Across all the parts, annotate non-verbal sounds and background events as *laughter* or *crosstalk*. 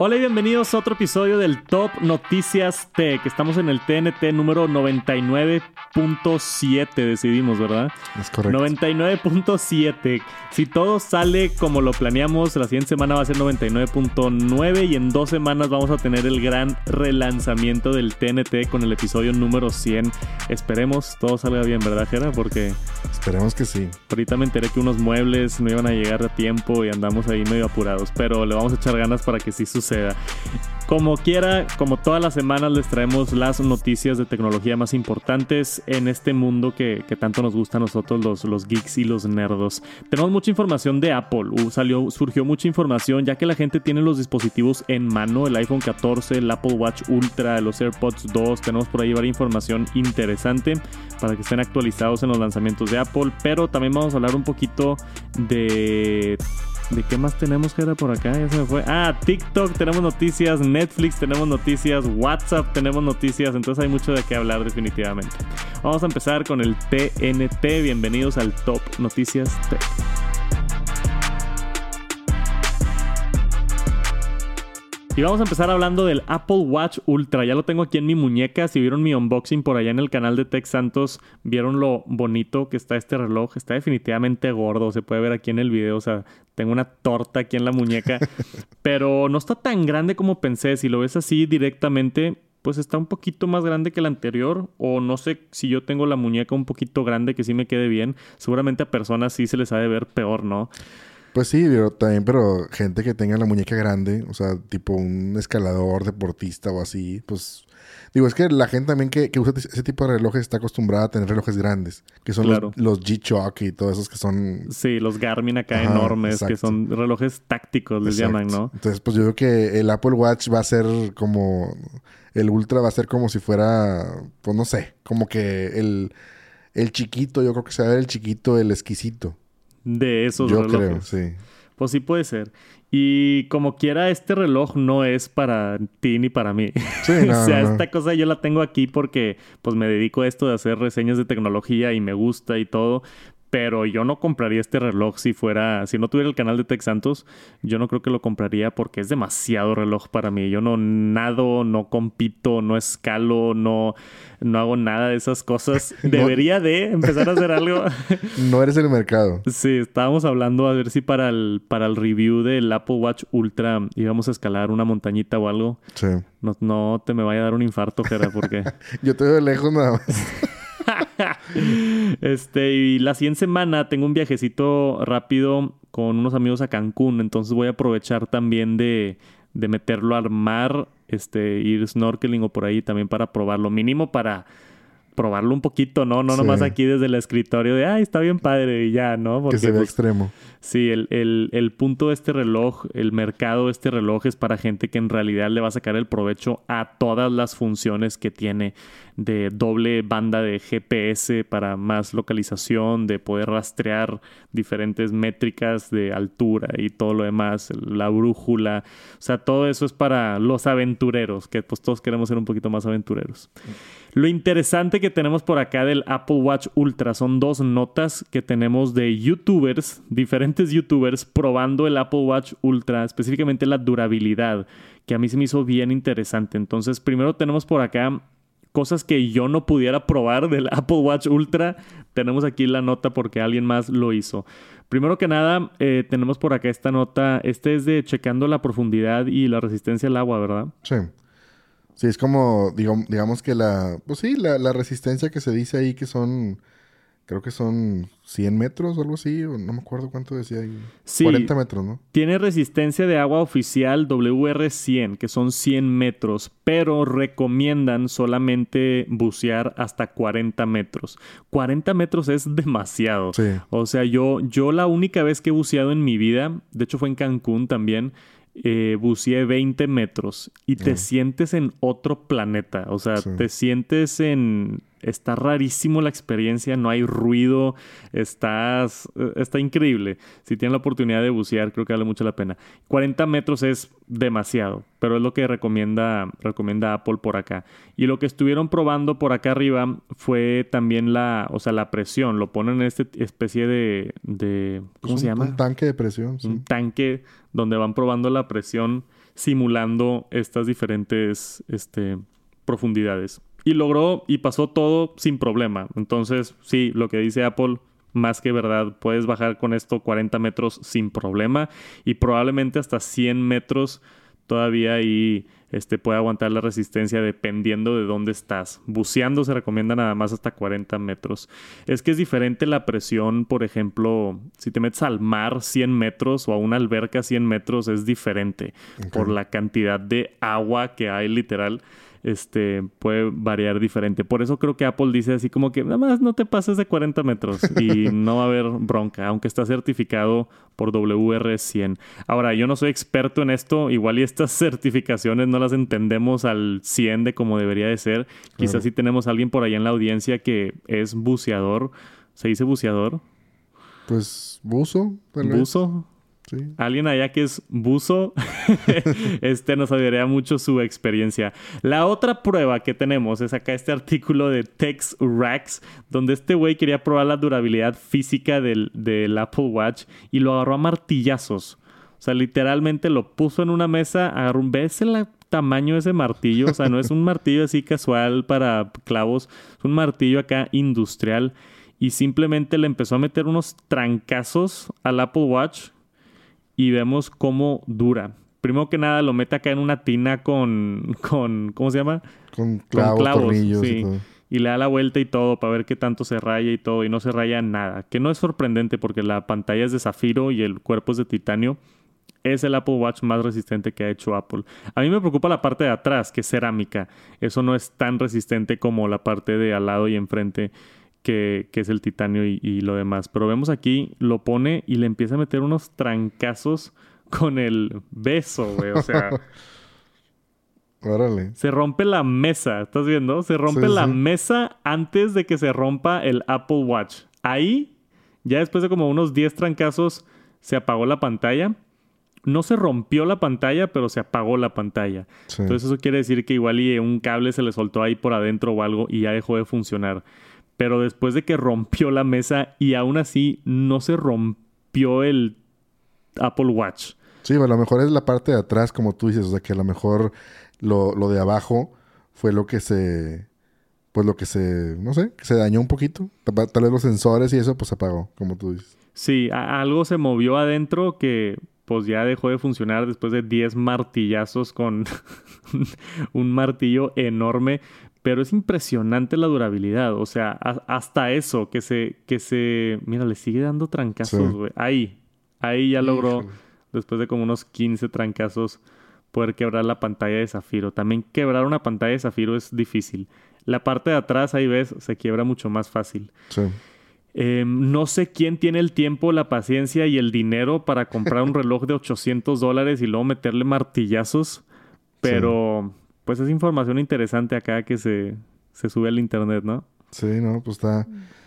Hola y bienvenidos a otro episodio del Top Noticias Tech. Estamos en el TNT número 99.7, decidimos, ¿verdad? Es correcto. 99.7. Si todo sale como lo planeamos, la siguiente semana va a ser 99.9 y en dos semanas vamos a tener el gran relanzamiento del TNT con el episodio número 100. Esperemos todo salga bien, ¿verdad, Jera? Porque Esperemos que sí. ahorita me enteré que unos muebles no iban a llegar a tiempo y andamos ahí medio apurados, pero le vamos a echar ganas para que sí suceda. Como quiera, como todas las semanas les traemos las noticias de tecnología más importantes en este mundo que, tanto nos gusta a nosotros los, los geeks y los nerdos. Tenemos mucha información de Apple, salió, surgió mucha información ya que la gente tiene los dispositivos en mano, el iPhone 14, el Apple Watch Ultra, los AirPods 2, tenemos por ahí varias información interesante para que estén actualizados en los lanzamientos de Apple, pero también vamos a hablar un poquito de ¿De qué más tenemos que era por acá? Ya se me fue. Ah, TikTok tenemos noticias, Netflix tenemos noticias, WhatsApp tenemos noticias, entonces hay mucho de qué hablar definitivamente. Vamos a empezar con el TNT. Bienvenidos al Top Noticias Tech. Y vamos a empezar hablando del Apple Watch Ultra. Ya lo tengo aquí en mi muñeca. Si vieron mi unboxing por allá en el canal de Tech Santos, vieron lo bonito que está este reloj. Está definitivamente gordo. Se puede ver aquí en el video. O sea, tengo una torta aquí en la muñeca. *laughs* pero no está tan grande como pensé. Si lo ves así directamente, pues está un poquito más grande que el anterior. O no sé si yo tengo la muñeca un poquito grande que sí me quede bien. Seguramente a personas sí se les ha de ver peor, ¿no? Pues sí, pero también, pero gente que tenga la muñeca grande, o sea, tipo un escalador, deportista o así, pues... Digo, es que la gente también que, que usa ese tipo de relojes está acostumbrada a tener relojes grandes, que son Claro. los, los G-Shock y todos esos que son... Sí, los Garmin acá Ajá, enormes, que son relojes tácticos, les Exacto. llaman, ¿no? Entonces, pues yo creo que el Apple Watch va a ser como... El Ultra va a ser como si fuera, pues no sé, como que el, el chiquito, yo creo que se va a ver el chiquito, el exquisito. De esos yo relojes. creo, sí. Pues sí puede ser. Y como quiera, este reloj no es para ti ni para mí. Sí, *laughs* no, o sea, no, esta cosa yo la tengo aquí porque pues me dedico a esto de hacer reseñas de tecnología y me gusta y todo. Pero yo no compraría este reloj si fuera, si no tuviera el canal de Tech Santos, yo no creo que lo compraría porque es demasiado reloj para mí. Yo no nado, no compito, no escalo, no, no hago nada de esas cosas. *laughs* Debería de empezar a hacer algo. *laughs* No eres el mercado. Sí, estábamos hablando a ver si para el, para el review del Apple Watch Ultra íbamos a escalar una montañita o algo. Sí. No, no te me vaya a dar un infarto, Jera, porque... *laughs* Yo te veo de lejos nada más. Este, y la siguiente semana tengo un viajecito rápido con unos amigos a Cancún, entonces voy a aprovechar también de, de meterlo al mar, este, ir snorkeling o por ahí también para probarlo, mínimo para probarlo un poquito, ¿no? No Sí. nomás aquí desde el escritorio de, ay, está bien padre y ya, ¿no? que se vea pues, extremo. Sí, el, el- el punto de este reloj, el mercado de este reloj es para gente que en realidad le va a sacar el provecho a todas las funciones que tiene de doble banda de GPS para más localización, de poder rastrear diferentes métricas de altura y todo lo demás, la brújula. O sea, todo eso es para los aventureros, que pues todos queremos ser un poquito más aventureros. Lo interesante que tenemos por acá del Apple Watch Ultra son dos notas que tenemos de youtubers, diferentes youtubers, probando el Apple Watch Ultra, específicamente la durabilidad, que a mí se me hizo bien interesante. Entonces, primero tenemos por acá cosas que yo no pudiera probar del *laughs* Apple Watch Ultra. Tenemos aquí la nota porque alguien más lo hizo. Primero que nada, eh, tenemos por acá esta nota. Este es de checando la profundidad y la resistencia al agua, ¿verdad? Sí. Sí, es como, digamos, digamos que la, pues sí, la, la resistencia que se dice ahí que son, creo que son 100 metros o algo así, o no me acuerdo cuánto decía ahí. Sí. 40 metros, ¿no? Tiene resistencia de agua oficial WR100, que son 100 metros, pero recomiendan solamente bucear hasta 40 metros. 40 metros es demasiado. Sí. O sea, yo, yo la única vez que he buceado en mi vida, de hecho fue en Cancún también, eh, buceé 20 metros y te Mm. sientes en otro planeta. O sea, Sí. te sientes en... Está rarísimo la experiencia, no hay ruido, estás... eh, Está increíble. Si tienen la oportunidad de bucear, creo que vale mucho la pena. 40 metros es demasiado, pero es lo que recomienda, recomienda Apple por acá. Y lo que estuvieron probando por acá arriba fue también la, o sea, la presión. Lo ponen en esta especie de, de ¿cómo se un- llama? Un tanque de presión, sí. un tanque donde van probando la presión simulando estas diferentes este, profundidades. Y logró y pasó todo sin problema. Entonces, sí, lo que dice Apple, más que verdad, puedes bajar con esto 40 metros sin problema y probablemente hasta 100 metros todavía ahí este, puede aguantar la resistencia dependiendo de dónde estás. Buceando se recomienda nada más hasta 40 metros. Es que es diferente la presión, por ejemplo, si te metes al mar 100 metros o a una alberca 100 metros, es diferente por la cantidad de agua que hay literal este, puede variar diferente. Por eso creo que Apple dice así como que nada más no te pases de 40 metros y *laughs* no va a haber bronca, aunque está certificado por WR100. Ahora, yo no soy experto en esto, igual y estas *laughs* certificaciones no las entendemos al 100 de como debería de ser. Quizás si tenemos a alguien por allá en la audiencia que es buceador. ¿Se dice buceador? Pues buzo. Buzo. Alguien allá que es buzo, *laughs* este nos ayudaría mucho su experiencia. La otra prueba que tenemos es acá este artículo de Tex Racks, donde este güey quería probar la durabilidad física del, Apple Watch y lo agarró a martillazos. O sea, literalmente lo puso en una mesa, agarró un... ¿Ves el tamaño de ese martillo? O sea, no es un martillo así casual para clavos, es un martillo acá industrial. Y simplemente le empezó a meter unos trancazos al Apple Watch y vemos cómo dura. Primero que nada lo mete acá en una tina con, con ¿cómo se llama? Con, clavos, sí. Y, le da la vuelta y todo para ver qué tanto se raya y todo y no se raya nada. Que no es sorprendente porque la pantalla es de zafiro y el cuerpo es de titanio. Es el Apple Watch más resistente que ha hecho Apple. A mí me preocupa la parte de atrás, que es cerámica. Eso no es tan resistente como la parte de al lado y enfrente que, es el titanio y, lo demás. Pero vemos aquí, lo pone y le empieza a meter unos trancazos con el beso, güey. O sea. *laughs* Órale. Se rompe la mesa, ¿estás viendo? Se rompe la mesa antes de que se rompa el Apple Watch. Ahí, ya después de como unos 10 trancazos, se apagó la pantalla. No se rompió la pantalla, pero se apagó la pantalla. Entonces eso quiere decir que igual y un cable se le soltó ahí por adentro o algo y ya dejó de funcionar pero después de que rompió la mesa y aún así no se rompió el Apple Watch. Sí, a lo mejor es la parte de atrás, como tú dices, o sea que a lo mejor lo, de abajo fue lo que se, pues lo que se, no sé, se dañó un poquito. Tal vez los sensores y eso pues se apagó, como tú dices. Sí, algo se movió adentro que pues ya dejó de funcionar después de 10 martillazos con *laughs* un martillo enorme pero es impresionante la durabilidad. O sea, hasta eso, que se, que se. Mira, le sigue dando trancazos, güey. Ahí. Ahí ya logró, después de como unos 15 trancazos, poder quebrar la pantalla de zafiro. También quebrar una pantalla de zafiro es difícil. La parte de atrás, ahí ves, se quiebra mucho más fácil. Sí. Em, no sé quién tiene el tiempo, la paciencia y el dinero para comprar un reloj de 800 dólares y luego meterle martillazos. Pero pues es información interesante acá que se, sube al internet, ¿no? Sí, no, pues está,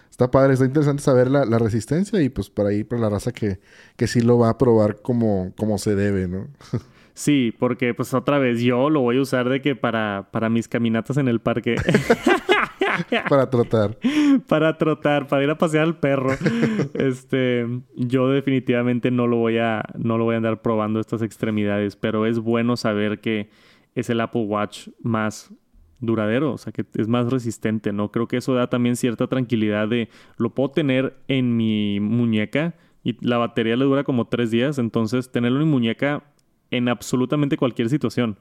está padre, está interesante saber la, resistencia y pues por ahí, por la raza que, que sí lo va a probar como, como se debe, ¿no? *laughs* Sí, porque pues otra vez yo lo voy a usar de que para, para mis caminatas en el parque. *laughs* para trotar. *laughs* para trotar, para ir a pasear al perro. este, yo definitivamente no lo voy a, no lo voy a andar probando estas extremidades, pero es bueno saber que es el Apple Watch más duradero, o sea, que es más resistente, ¿no? Creo que eso da también cierta tranquilidad de lo puedo tener en mi muñeca y la batería le dura como tres días, entonces tenerlo en mi muñeca en absolutamente cualquier situación.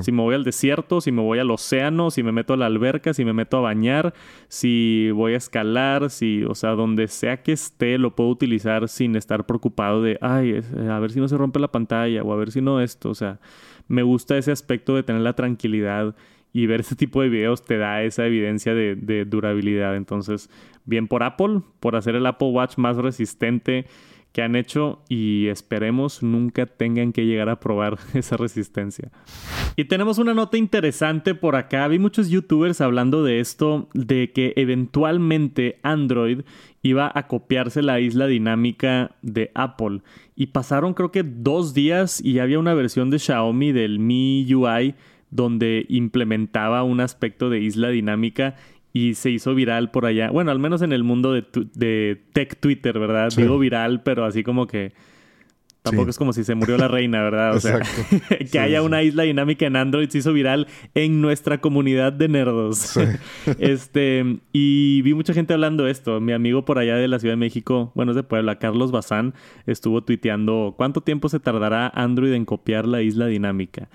Si me voy al desierto, si me voy al océano, si me meto a la alberca, si me meto a bañar, si voy a escalar, si, o sea, donde sea que esté, lo puedo utilizar sin estar preocupado de, ay, a ver si no se rompe la pantalla o a ver si no esto, o sea, me gusta ese aspecto de tener la tranquilidad y ver ese tipo de videos te da esa evidencia de, durabilidad. Entonces, bien por Apple, por hacer el Apple Watch más resistente que han hecho y esperemos nunca tengan que llegar a probar *laughs* esa resistencia. Y tenemos una nota interesante por acá. Vi muchos youtubers hablando de esto, de que eventualmente Android iba a copiarse la isla dinámica de Apple. Y pasaron creo que dos días y había una versión de Xiaomi del Mi UI donde implementaba un aspecto de isla dinámica y se hizo viral por allá. Bueno, al menos en el mundo de, de tech Twitter, ¿verdad? Digo viral, pero así como que Tampoco es como si se murió la reina, ¿verdad? O sea, *laughs* que haya una isla dinámica en Android se hizo viral en nuestra comunidad de nerdos. *laughs* este, y vi mucha gente hablando de esto. Mi amigo por allá de la Ciudad de México, bueno, es de Puebla, Carlos Bazán, estuvo tuiteando cuánto tiempo se tardará Android en copiar la isla dinámica.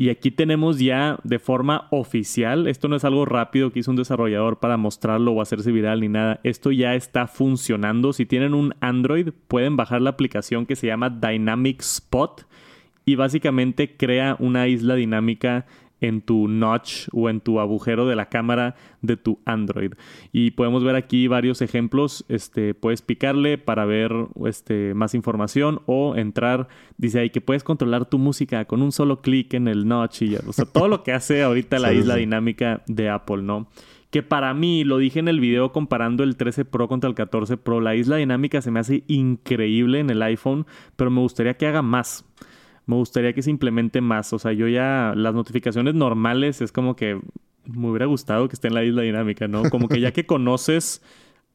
Y aquí tenemos ya de forma oficial, esto no es algo rápido que hizo un desarrollador para mostrarlo o hacerse viral ni nada, esto ya está funcionando. Si tienen un Android, pueden bajar la aplicación que se llama Dynamic Spot y básicamente crea una isla dinámica en tu notch o en tu agujero de la cámara de tu Android. Y podemos ver aquí varios ejemplos. Este, puedes picarle para ver este, más información o entrar. Dice ahí que puedes controlar tu música con un solo clic en el notch. Y, o sea, todo lo que hace ahorita la *laughs* isla dinámica de Apple, ¿no? Que para mí, lo dije en el video comparando el 13 Pro contra el 14 Pro, la isla dinámica se me hace increíble en el iPhone, pero me gustaría que haga más me gustaría que se implemente más. O sea, yo ya las notificaciones normales es como que me hubiera gustado que esté en la isla dinámica, ¿no? Como que ya que *laughs* conoces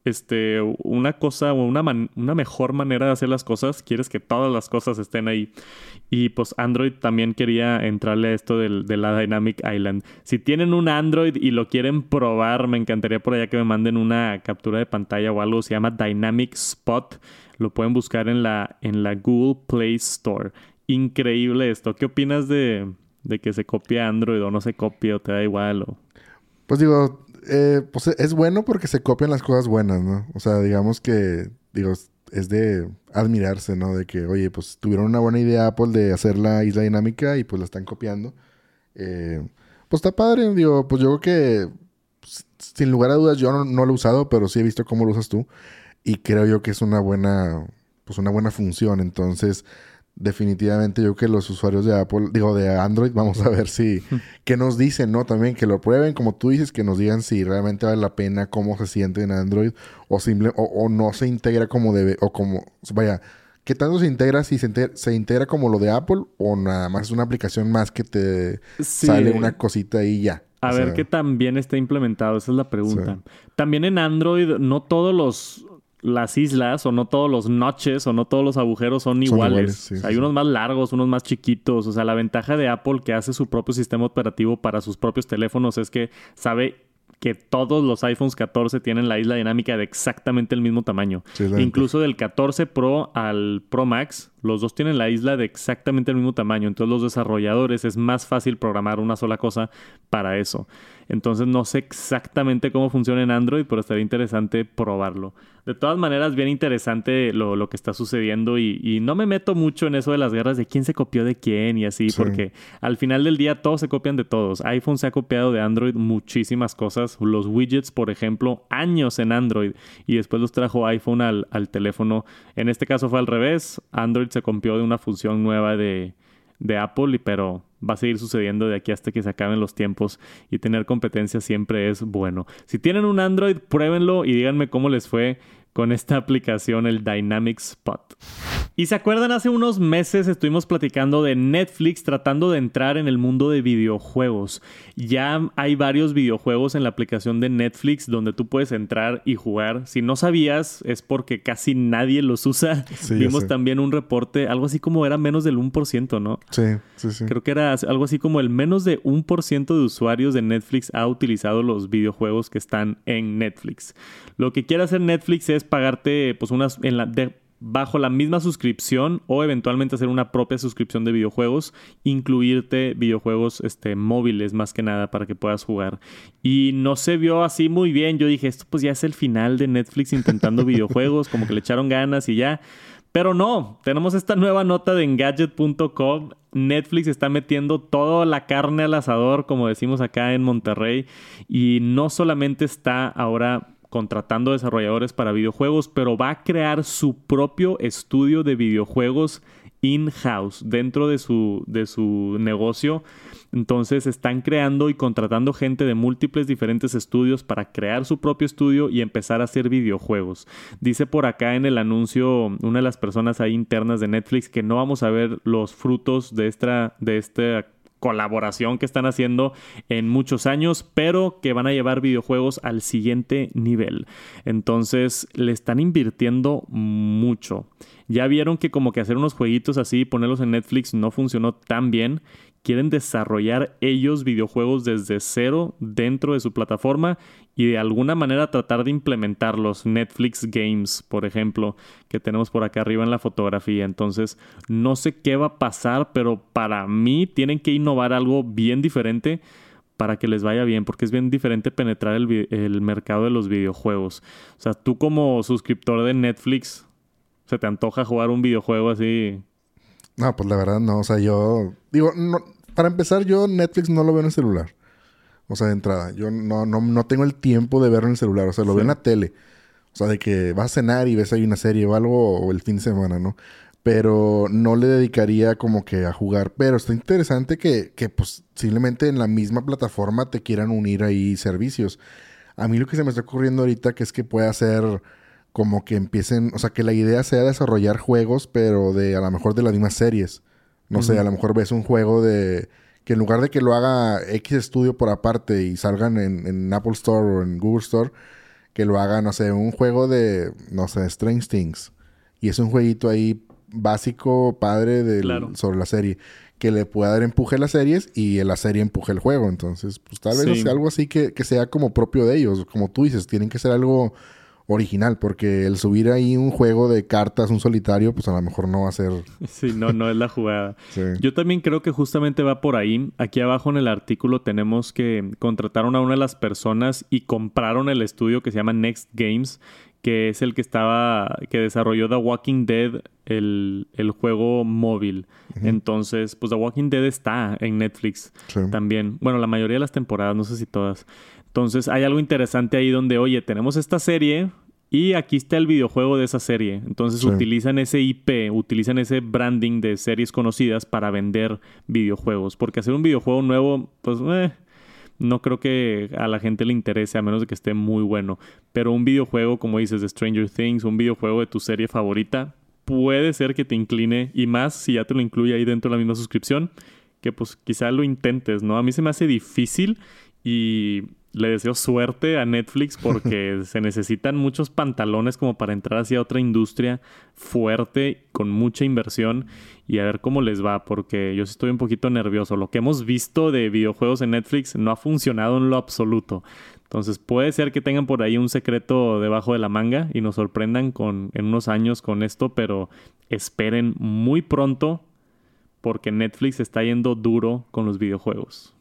este, una cosa o una, una mejor manera de hacer las cosas, quieres que todas las cosas estén ahí. Y pues Android también quería entrarle a esto de, de la Dynamic Island. Si tienen un Android y lo quieren probar, me encantaría por allá que me manden una captura de pantalla o algo. Se llama Dynamic Spot. Lo pueden buscar en la, en la Google Play Store increíble esto. ¿Qué opinas de, que se copie Android o no se copie o te da igual? O... Pues digo, eh, pues es bueno porque se copian las cosas buenas, ¿no? O sea, digamos que, digo, es de admirarse, ¿no? De que, oye, pues tuvieron una buena idea Apple de hacer la isla dinámica y pues la están copiando. Eh, pues está padre, digo, pues yo creo que, sin lugar a dudas, yo no, no, lo he usado, pero sí he visto cómo lo usas tú. Y creo yo que es una buena, pues una buena función. Entonces, definitivamente yo que los usuarios de Apple, digo de Android, *laughs* vamos a ver si, *laughs* qué nos dicen, ¿no? También que lo prueben, como tú dices, que nos digan si realmente vale la pena, cómo se siente en Android, o simple, o, no se integra como debe, o como, vaya, ¿qué tanto se integra si se integra, se integra como lo de Apple, o nada más es una aplicación más que te sale una cosita y ya? A ver qué tan bien está implementado, esa es la pregunta. También en Android, no todos los las islas o no todos los noches o no todos los agujeros son iguales. hay unos más largos, unos más chiquitos. O sea, la ventaja de Apple que hace su propio sistema operativo para sus propios teléfonos es que sabe que todos los iPhones 14 tienen la isla dinámica de exactamente el mismo tamaño. Incluso del 14 Pro al Pro Max, los dos tienen la isla de exactamente el mismo tamaño. Entonces los desarrolladores es más fácil programar una sola cosa para eso. Entonces no sé exactamente cómo funciona en Android, pero estaría interesante probarlo. De todas maneras, bien interesante lo, lo que está sucediendo y, no me meto mucho en eso de las guerras de quién se copió de quién y así, porque al final del día todos se copian de todos. iPhone se ha copiado de Android muchísimas cosas. Los widgets, por ejemplo, años en Android y después los trajo iPhone al, al teléfono. En este caso fue al revés. Android se copió de una función nueva de, de Apple, pero va a seguir sucediendo de aquí hasta que se acaben los tiempos y tener competencia siempre es bueno. Si tienen un Android, pruébenlo y díganme cómo les fue con esta aplicación, el Dynamic Spot. Y se acuerdan, hace unos meses estuvimos platicando de Netflix tratando de entrar en el mundo de videojuegos. Ya hay varios videojuegos en la aplicación de Netflix donde tú puedes entrar y jugar. Si no sabías, es porque casi nadie los usa. Vimos también un reporte, algo así como era menos del 1%, ¿no? Sí, sí, sí. Creo que era algo así como el menos de 1% de usuarios de Netflix ha utilizado los videojuegos que están en Netflix. Lo que quiere hacer Netflix es pagarte pues unas en la bajo la misma suscripción o eventualmente hacer una propia suscripción de videojuegos, incluirte videojuegos este, móviles más que nada para que puedas jugar. Y no se vio así muy bien. Yo dije, esto pues ya es el final de Netflix intentando *laughs* videojuegos, como que le echaron ganas y ya. Pero no, tenemos esta nueva nota de engadget.com. Netflix está metiendo toda la carne al asador, como decimos acá en Monterrey, y no solamente está ahora contratando desarrolladores para videojuegos, pero va a crear su propio estudio de videojuegos in-house dentro de su, de su negocio. Entonces están creando y contratando gente de múltiples diferentes estudios para crear su propio estudio y empezar a hacer videojuegos. Dice por acá en el anuncio una de las personas ahí internas de Netflix que no vamos a ver los frutos de esta, de esta colaboración que están haciendo en muchos años, pero que van a llevar videojuegos al siguiente nivel. Entonces le están invirtiendo mucho. Ya vieron que como que hacer unos jueguitos así ponerlos en Netflix no funcionó tan bien quieren desarrollar ellos videojuegos desde cero dentro de su plataforma y de alguna manera tratar de implementar los Netflix Games, por ejemplo, que tenemos por acá arriba en la fotografía. Entonces, no sé qué va a pasar, pero para mí tienen que innovar algo bien diferente para que les vaya bien, porque es bien diferente penetrar el, el mercado de los videojuegos. O sea, tú como suscriptor de Netflix, ¿se te antoja jugar un videojuego así no, pues la verdad no. O sea, yo. Digo, no, para empezar, yo Netflix no lo veo en el celular. O sea, de entrada. Yo no, no, no tengo el tiempo de verlo en el celular. O sea, lo veo en la tele. O sea, de que vas a cenar y ves ahí una serie o algo, o el fin de semana, ¿no? Pero no le dedicaría como que a jugar. Pero está interesante que, que pues, simplemente en la misma plataforma te quieran unir ahí servicios. A mí lo que se me está ocurriendo ahorita que es que puede hacer como que empiecen, o sea, que la idea sea desarrollar juegos, pero de a lo mejor de las mismas series. No sé, a lo mejor ves un juego de que en lugar de que lo haga X estudio por aparte y salgan en, Apple Store o en Google Store, que lo haga, no sé, un juego de, no sé, Strange Things. Y es un jueguito ahí básico, padre sobre la serie. Que le pueda dar empuje a las series y la serie empuje el juego. Entonces, pues tal vez sea algo así que, que sea como propio de ellos. Como tú dices, tienen que ser algo original, porque el subir ahí un juego de cartas, un solitario, pues a lo mejor no va a ser. *laughs* Sí, no, no es la jugada. Yo también creo que justamente va por ahí. Aquí abajo en el artículo tenemos que contrataron a una de las personas y compraron el estudio que se llama Next Games, que es el que estaba, que desarrolló The Walking Dead, el, juego móvil. Entonces, pues The Walking Dead está en Netflix también. Bueno, la mayoría de las temporadas, no sé si todas. Entonces hay algo interesante ahí donde, oye, tenemos esta serie y aquí está el videojuego de esa serie. Entonces utilizan ese IP, utilizan ese branding de series conocidas para vender videojuegos. Porque hacer un videojuego nuevo, pues eh, no creo que a la gente le interese a menos de que esté muy bueno. Pero un videojuego, como dices, de Stranger Things, un videojuego de tu serie favorita, puede ser que te incline y más si ya te lo incluye ahí dentro de la misma suscripción, que pues quizá lo intentes, ¿no? A mí se me hace difícil y le deseo suerte a Netflix *laughs* porque se necesitan muchos pantalones como para entrar hacia otra industria fuerte, con mucha inversión y a ver cómo les va, porque yo sí estoy un poquito nervioso. Lo que hemos visto de videojuegos en Netflix no ha funcionado en lo absoluto. Entonces puede ser que tengan por ahí un secreto debajo de la manga y nos sorprendan con, en unos años con esto, pero esperen muy pronto porque Netflix está yendo duro con los videojuegos.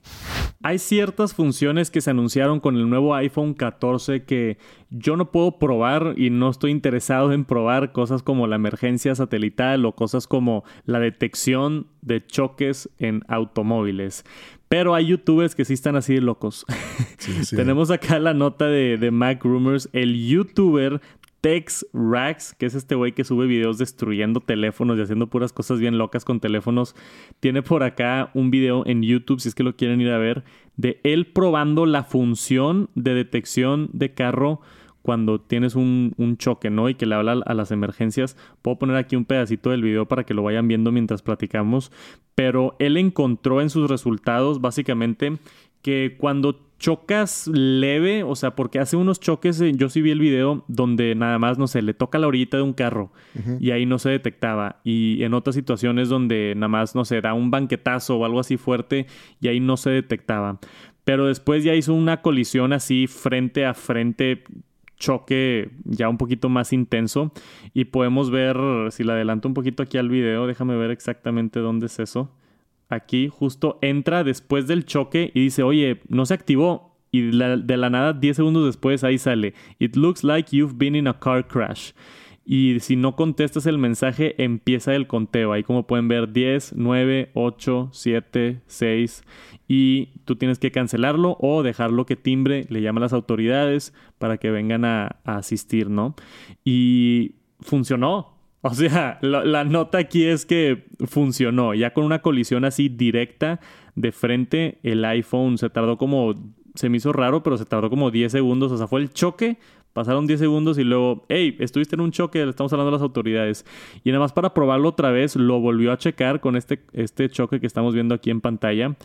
Hay ciertas funciones que se anunciaron con el nuevo iPhone 14 que yo no puedo probar y no estoy interesado en probar cosas como la emergencia satelital o cosas como la detección de choques en automóviles. Pero hay youtubers que sí están así de locos. *laughs* Tenemos acá la nota de, de Mac Rumors. El youtuber Tex Rax, que es este güey que sube videos destruyendo teléfonos y haciendo puras cosas bien locas con teléfonos, tiene por acá un video en YouTube, si es que lo quieren ir a ver, de él probando la función de detección de carro cuando tienes un, choque, ¿no? Y que le habla a las emergencias. Puedo poner aquí un pedacito del video para que lo vayan viendo mientras platicamos. Pero él encontró en sus resultados básicamente que cuando chocas leve, o sea, porque hace unos choques, eh, yo sí vi el video donde nada más, no sé, le toca la orillita de un carro y ahí no se detectaba. Y en otras situaciones donde nada más, no sé, da un banquetazo o algo así fuerte y ahí no se detectaba. Pero después ya hizo una colisión así frente a frente, choque ya un poquito más intenso y podemos ver, si le adelanto un poquito aquí al video, déjame ver exactamente dónde es eso aquí justo entra después del choque y dice, oye, no se activó. Y de la nada, 10 segundos después, ahí sale, It looks like you've been in a car crash. Y si no contestas el mensaje, empieza el conteo. Ahí como pueden ver, 10, 9, 8, 7, 6. Y tú tienes que cancelarlo o dejarlo que timbre, le llama a las autoridades para que vengan a, a asistir, ¿no? Y funcionó. O sea, la, nota aquí es que funcionó. Ya con una colisión así directa de frente, el iPhone se tardó como. Se me hizo raro, pero se tardó como 10 segundos. O sea, fue el choque, Pasaron 10 segundos y luego, hey, estuviste en un choque, le estamos hablando a las autoridades. Y nada más para probarlo otra vez, lo volvió a checar con este, este choque que estamos viendo aquí en pantalla.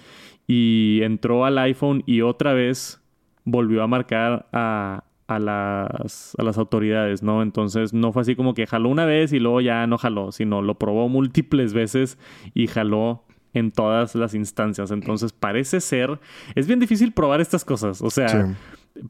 Y entró al iPhone y otra vez volvió a marcar a, a las, a las autoridades, ¿no? Entonces no fue así como que jaló una vez y luego ya no jaló, sino lo probó múltiples veces y jaló en todas las instancias. Entonces parece ser, es bien difícil probar estas cosas, o sea,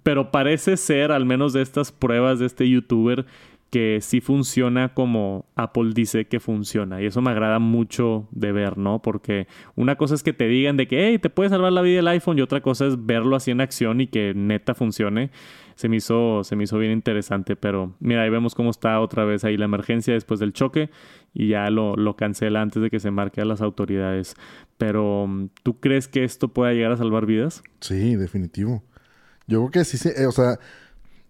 pero parece ser, al menos de estas pruebas de este youtuber, que sí funciona como Apple dice que funciona. Y eso me agrada mucho de ver, ¿no? Porque una cosa es que te digan de que, hey, te puede salvar la vida el iPhone y otra cosa es verlo así en acción y que neta funcione. Se me hizo, se me hizo bien interesante, pero mira, ahí vemos cómo está otra vez ahí la emergencia después del choque y ya lo, lo cancela antes de que se marque a las autoridades. Pero, ¿tú crees que esto pueda llegar a salvar vidas? Sí, definitivo. Yo creo que sí, sí, o sea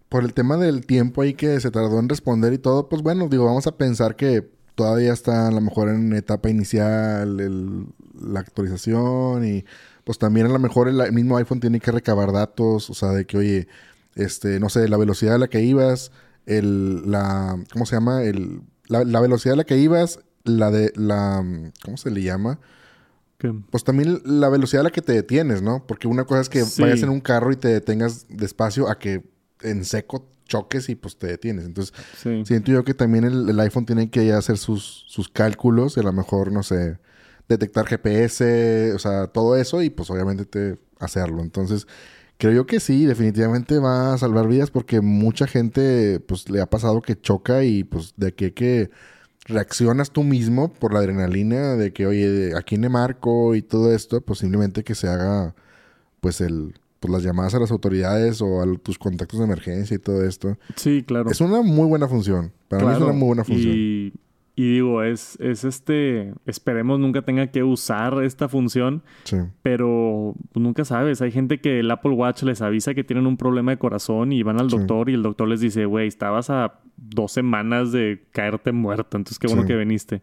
por el tema del tiempo ahí que se tardó en responder y todo, pues bueno, digo, vamos a pensar que todavía está a lo mejor en etapa inicial la actualización y pues también a lo mejor el, mismo iPhone tiene que recabar datos, o sea, de que, oye, este, no sé, la velocidad a la que ibas, el, la, ¿cómo se llama? El, la, velocidad a la que ibas, la de, la, ¿cómo se le llama? Pues también la velocidad a la que te detienes, ¿no? Porque una cosa es que vayas en un carro y te detengas despacio a que en seco choques y pues te detienes. Entonces, siento yo que también el, iPhone tiene que hacer sus, sus cálculos y a lo mejor, no sé, detectar GPS, o sea, todo eso y pues obviamente te hacerlo. Entonces, creo yo que sí, definitivamente va a salvar vidas porque mucha gente pues le ha pasado que choca y pues de que que reaccionas tú mismo por la adrenalina de que, oye, ¿a quién le marco? Y todo esto, pues simplemente que se haga pues el pues, las llamadas a las autoridades o a tus contactos de emergencia y todo esto. Sí, claro. Es una muy buena función. Para mí es una muy buena función. Y, y digo, es, es este. Esperemos nunca tenga que usar esta función. Sí. Pero nunca sabes. Hay gente que el Apple Watch les avisa que tienen un problema de corazón y van al doctor y el doctor les dice, güey, estabas a dos semanas de caerte muerto. Entonces, qué bueno que viniste.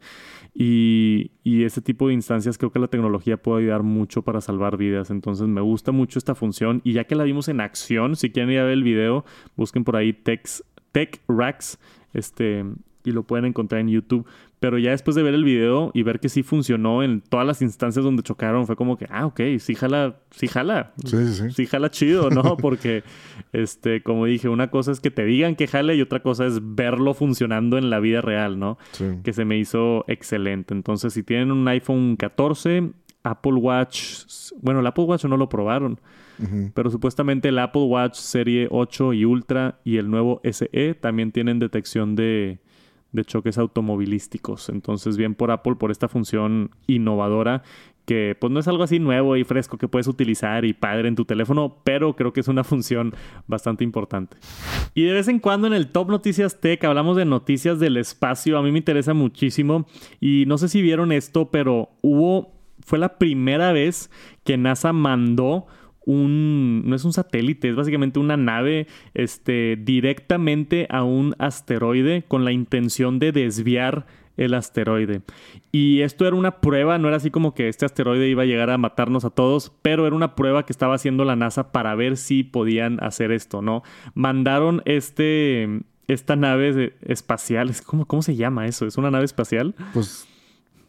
Y, y ese tipo de instancias creo que la tecnología puede ayudar mucho para salvar vidas. Entonces me gusta mucho esta función. Y ya que la vimos en acción, si quieren ir a ver el video, busquen por ahí Tech, Tech Racks. Este, y lo pueden encontrar en YouTube. Pero ya después de ver el video y ver que sí funcionó en todas las instancias donde chocaron, fue como que, ah, ok, sí jala, sí jala. Sí, sí. Sí jala chido, ¿no? *laughs* Porque, este, como dije, una cosa es que te digan que jale y otra cosa es verlo funcionando en la vida real, ¿no? Sí. Que se me hizo excelente. Entonces, si tienen un iPhone 14, Apple Watch, bueno, el Apple Watch no lo probaron. Pero supuestamente el Apple Watch Serie 8 y Ultra y el nuevo SE también tienen detección de, de choques automovilísticos. Entonces, bien por Apple por esta función innovadora que pues no es algo así nuevo y fresco que puedes utilizar y padre en tu teléfono, pero creo que es una función bastante importante. Y de vez en cuando en el Top Noticias Tech hablamos de noticias del espacio, a mí me interesa muchísimo y no sé si vieron esto, pero hubo fue la primera vez que NASA mandó un, no es un satélite, es básicamente una nave este, directamente a un asteroide con la intención de desviar el asteroide. Y esto era una prueba, no era así como que este asteroide iba a llegar a matarnos a todos, pero era una prueba que estaba haciendo la NASA para ver si podían hacer esto, ¿no? Mandaron este, esta nave espacial, ¿cómo, ¿cómo se llama eso? ¿Es una nave espacial? Pues,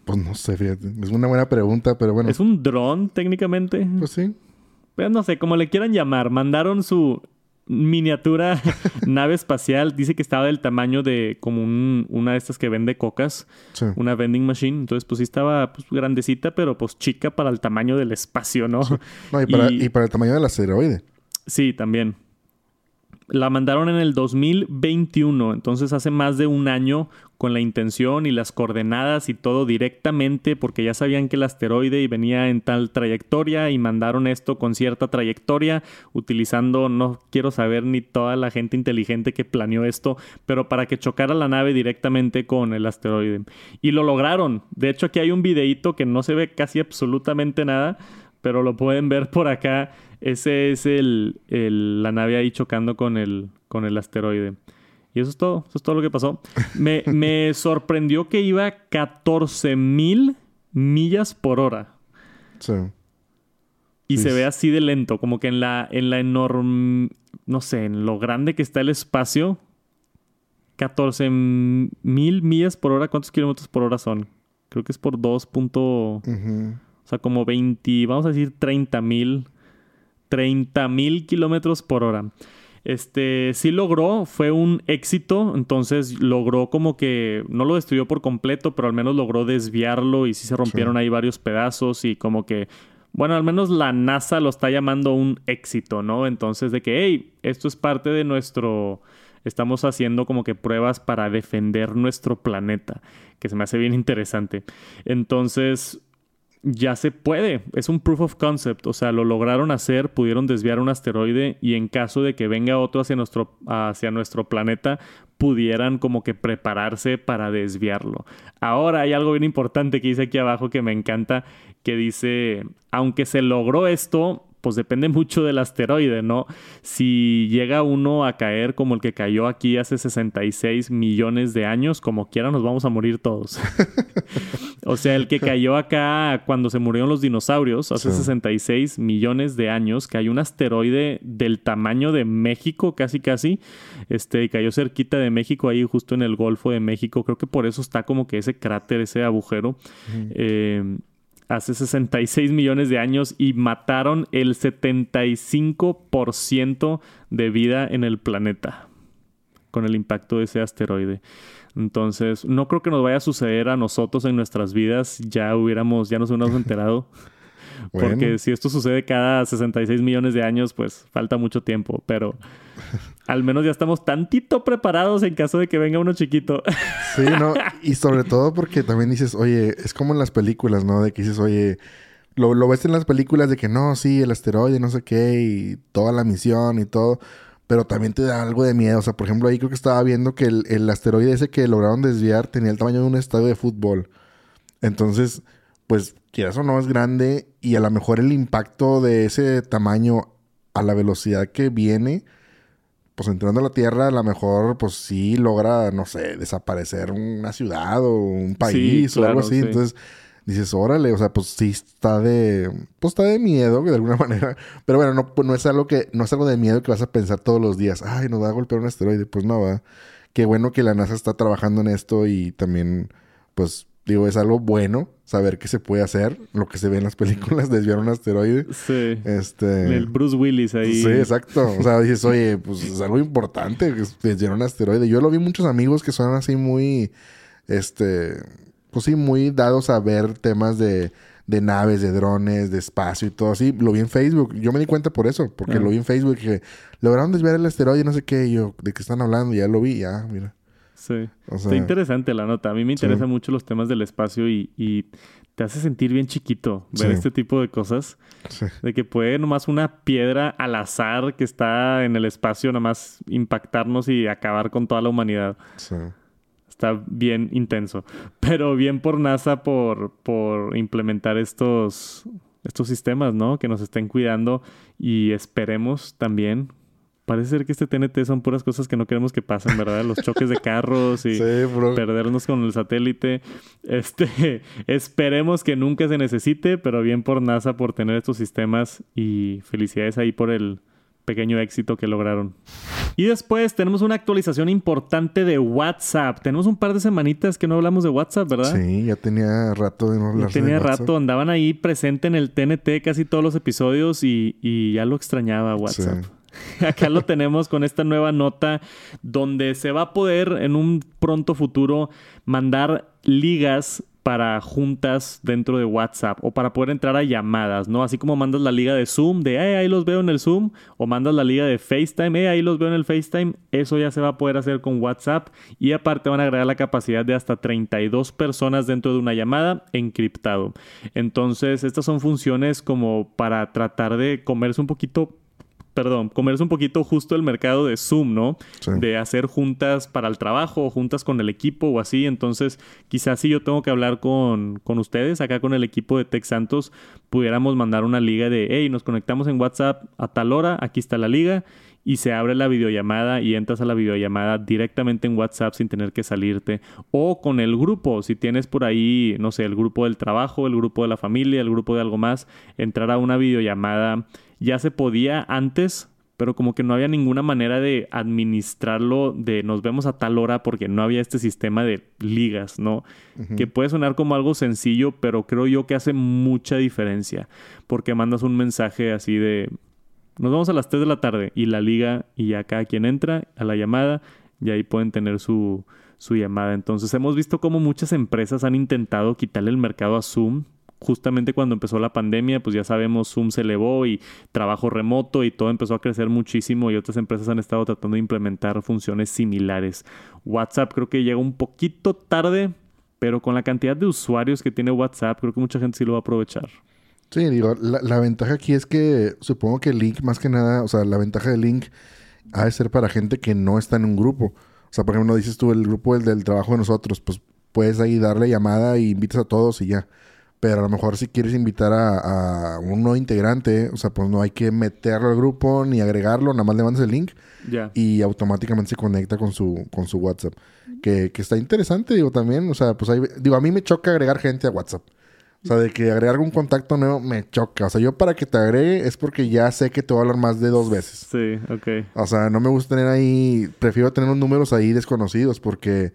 pues no sé, fíjate. Es una buena pregunta, pero bueno. ¿Es un dron técnicamente? Pues sí. Pero no sé, como le quieran llamar, mandaron su miniatura *laughs* nave espacial. Dice que estaba del tamaño de como una de estas que vende cocas. Una vending machine. Entonces, pues sí estaba pues, grandecita, pero pues chica para el tamaño del espacio, ¿no? No, y para, y para el tamaño del asteroide. Sí, también. La mandaron en el 2021, entonces hace más de un año con la intención y las coordenadas y todo directamente porque ya sabían que el asteroide venía en tal trayectoria y mandaron esto con cierta trayectoria utilizando, no quiero saber ni toda la gente inteligente que planeó esto, pero para que chocara la nave directamente con el asteroide. Y lo lograron. De hecho aquí hay un videíto que no se ve casi absolutamente nada, pero lo pueden ver por acá ese es el, la nave ahí chocando con el, con el asteroide. Y eso es todo. Eso es todo lo que pasó. Me, *laughs* me sorprendió que iba a 14 mil millas por hora. Sí. y Sí, se ve así de lento, como que en la, en la enorme, no sé, en lo grande que está el espacio, 14 mil millas por hora, ¿cuántos kilómetros por hora son? Creo que es por 2. punto- o sea, como 20, vamos a decir 30 mil, 30 mil kilómetros por hora. Este, sí logró, fue un éxito, entonces logró como que, no lo destruyó por completo, pero al menos logró desviarlo y sí se rompieron ahí varios pedazos y como que, bueno, al menos la NASA lo está llamando un éxito, ¿no? Entonces de que, hey, esto es parte de nuestro, estamos haciendo como que pruebas para defender nuestro planeta, que se me hace bien interesante. Entonces, ya se puede. Es un proof of concept. O sea, lo lograron hacer, pudieron desviar un asteroide y en caso de que venga otro hacia nuestro, hacia nuestro planeta, pudieran como que prepararse para desviarlo. Ahora hay algo bien importante que dice aquí abajo que me encanta, que dice, aunque se logró esto, pues depende *laughs* mucho del asteroide, ¿no? Si llega uno a caer como el que cayó aquí hace 66 millones de años, como quiera nos vamos a morir todos. *laughs* o sea, el que cayó acá cuando se murieron los dinosaurios hace Sí. 66 millones de años, cayó un asteroide del tamaño de México, casi casi, este, y cayó cerquita de México, ahí justo en el Golfo de México. Creo que por eso está como que ese cráter, ese agujero. Eh, hace 66 millones de años y mataron el 75% de vida en el planeta con el impacto de ese asteroide. Entonces, no creo que nos vaya a suceder a nosotros en nuestras vidas. Ya hubiéramos, ya nos hubiéramos enterado. *laughs* Bueno. Porque si esto sucede cada 66 millones de años, pues falta mucho tiempo. Pero *laughs* al menos ya estamos tantito preparados en caso de que venga uno chiquito. *laughs* Sí, ¿no? Y sobre todo porque también dices, oye, es como en las películas, ¿no? De que dices, oye, lo, lo ves en las películas de que no, sí, el asteroide, no sé qué, y toda la misión y todo. Pero también te da algo de miedo. O sea, por ejemplo, ahí creo que estaba viendo que el, el asteroide ese que lograron desviar tenía el tamaño de un estadio de fútbol. Entonces, pues, quieras o no, es grande. Y a lo mejor el impacto de ese tamaño a la velocidad que viene, pues entrando a la Tierra, a lo mejor, pues sí logra, no sé, desaparecer una ciudad o un país o claro, algo así. sí. Entonces, dices, órale, o sea, pues sí está de, pues está de miedo de alguna *laughs* manera. Pero bueno, no, pues no es algo que, no es algo de miedo que vas a pensar todos los días. Ay, nos va a golpear un asteroide. Pues no va. Qué bueno que la NASA está trabajando en esto y también, pues, digo, es algo bueno saber que se puede hacer. Lo que se ve en las películas, *laughs* desviar un asteroide. Sí. Este. El Bruce Willis ahí. Sí, exacto. O sea, dices, oye, pues es algo importante desviar un asteroide. Yo lo vi muchos amigos que son así muy, este, pues sí, muy dados a ver temas de, de naves, de drones, de espacio y todo así. Lo vi en Facebook. Yo me di cuenta por eso, porque Ah. lo vi en Facebook que lograron desviar el asteroide, no sé qué. Y yo, ¿de qué están hablando? Ya lo vi, ya, mira. Sí. O Está interesante la nota. A mí me Sí. interesan mucho los temas del espacio y, y te hace sentir bien chiquito ver Sí. este tipo de cosas. sí. De que puede nomás una piedra al azar que está en el espacio nomás impactarnos y acabar con toda la humanidad. sí. Está bien intenso. Pero bien por NASA por, por implementar estos, estos sistemas, ¿no? Que nos estén cuidando y esperemos también. Parece ser que este TNT son puras cosas que no queremos que pasen, ¿verdad? Los choques de carros y *laughs* Sí, perdernos con el satélite. Este, *laughs* esperemos que nunca se necesite, pero bien por NASA por tener estos sistemas y felicidades ahí por el pequeño éxito que lograron. Y después tenemos una actualización importante de WhatsApp. Tenemos un par de semanitas que no hablamos de WhatsApp, ¿verdad? Sí, ya tenía rato de no Ya hablar tenía rato, andaban ahí presente en el TNT casi todos los episodios y, y ya lo extrañaba WhatsApp. *laughs* Acá lo tenemos con esta nueva nota donde se va a poder en un pronto futuro mandar ligas para juntas dentro de WhatsApp o para poder entrar a llamadas, ¿no? Así como mandas la liga de Zoom de, "Eh, ahí los veo en el Zoom, o mandas la liga de FaceTime, "Eh, ahí los veo en el FaceTime, eso ya se va a poder hacer con WhatsApp y aparte van a agregar la capacidad de hasta 32 personas dentro de una llamada encriptado. Entonces, estas son funciones como para tratar de comerse un poquito perdón, comerse un poquito justo el mercado de Zoom, ¿no? De hacer juntas para el trabajo o juntas con el equipo o así. Entonces, quizás si yo tengo que hablar con, con ustedes, acá con el equipo de Tech Santos, pudiéramos mandar una liga de, hey, nos conectamos en WhatsApp a tal hora, aquí está la liga y se abre la videollamada y entras a la videollamada directamente en WhatsApp sin tener que salirte. O con el grupo, si tienes por ahí, no sé, el grupo del trabajo, el grupo de la familia, el grupo de algo más, entrar a una videollamada. Ya se podía antes, pero como que no había ninguna manera de administrarlo de nos vemos a tal hora porque no había este sistema de ligas, ¿no? Que puede sonar como algo sencillo, pero creo yo que hace mucha diferencia porque mandas un mensaje así de nos vamos a las 3 de la tarde y la liga y ya cada quien entra a la llamada y ahí pueden tener su, su llamada. Entonces hemos visto cómo muchas empresas han intentado quitarle el mercado a Zoom. Justamente cuando empezó la pandemia, pues ya sabemos, Zoom se elevó y trabajo remoto y todo empezó a crecer muchísimo y otras empresas han estado tratando de implementar funciones similares. WhatsApp creo que llega un poquito tarde, pero con la cantidad de usuarios que tiene WhatsApp, creo que mucha gente sí lo va a aprovechar. Sí, digo, la, ventaja aquí es que supongo que link, más que nada, o sea, la ventaja del link ha de ser para gente que no está en un grupo. O sea, por ejemplo, dices tú el grupo del, del trabajo de nosotros, pues puedes ahí darle llamada y invitas a todos y ya. Pero a lo mejor si quieres invitar a, un nuevo integrante, o sea, pues no hay que meterlo al grupo ni agregarlo, nada más le mandas el link y automáticamente se conecta con su, con su WhatsApp. Que, que está interesante, digo, también, o sea, pues ahí, digo, a mí me choca agregar gente a WhatsApp. O sea, de que agregar algún contacto nuevo me choca. O sea, yo para que te agregue es porque ya sé que te voy a hablar más de dos veces. Sí, ok. O sea, no me gusta tener ahí... Prefiero tener unos números ahí desconocidos porque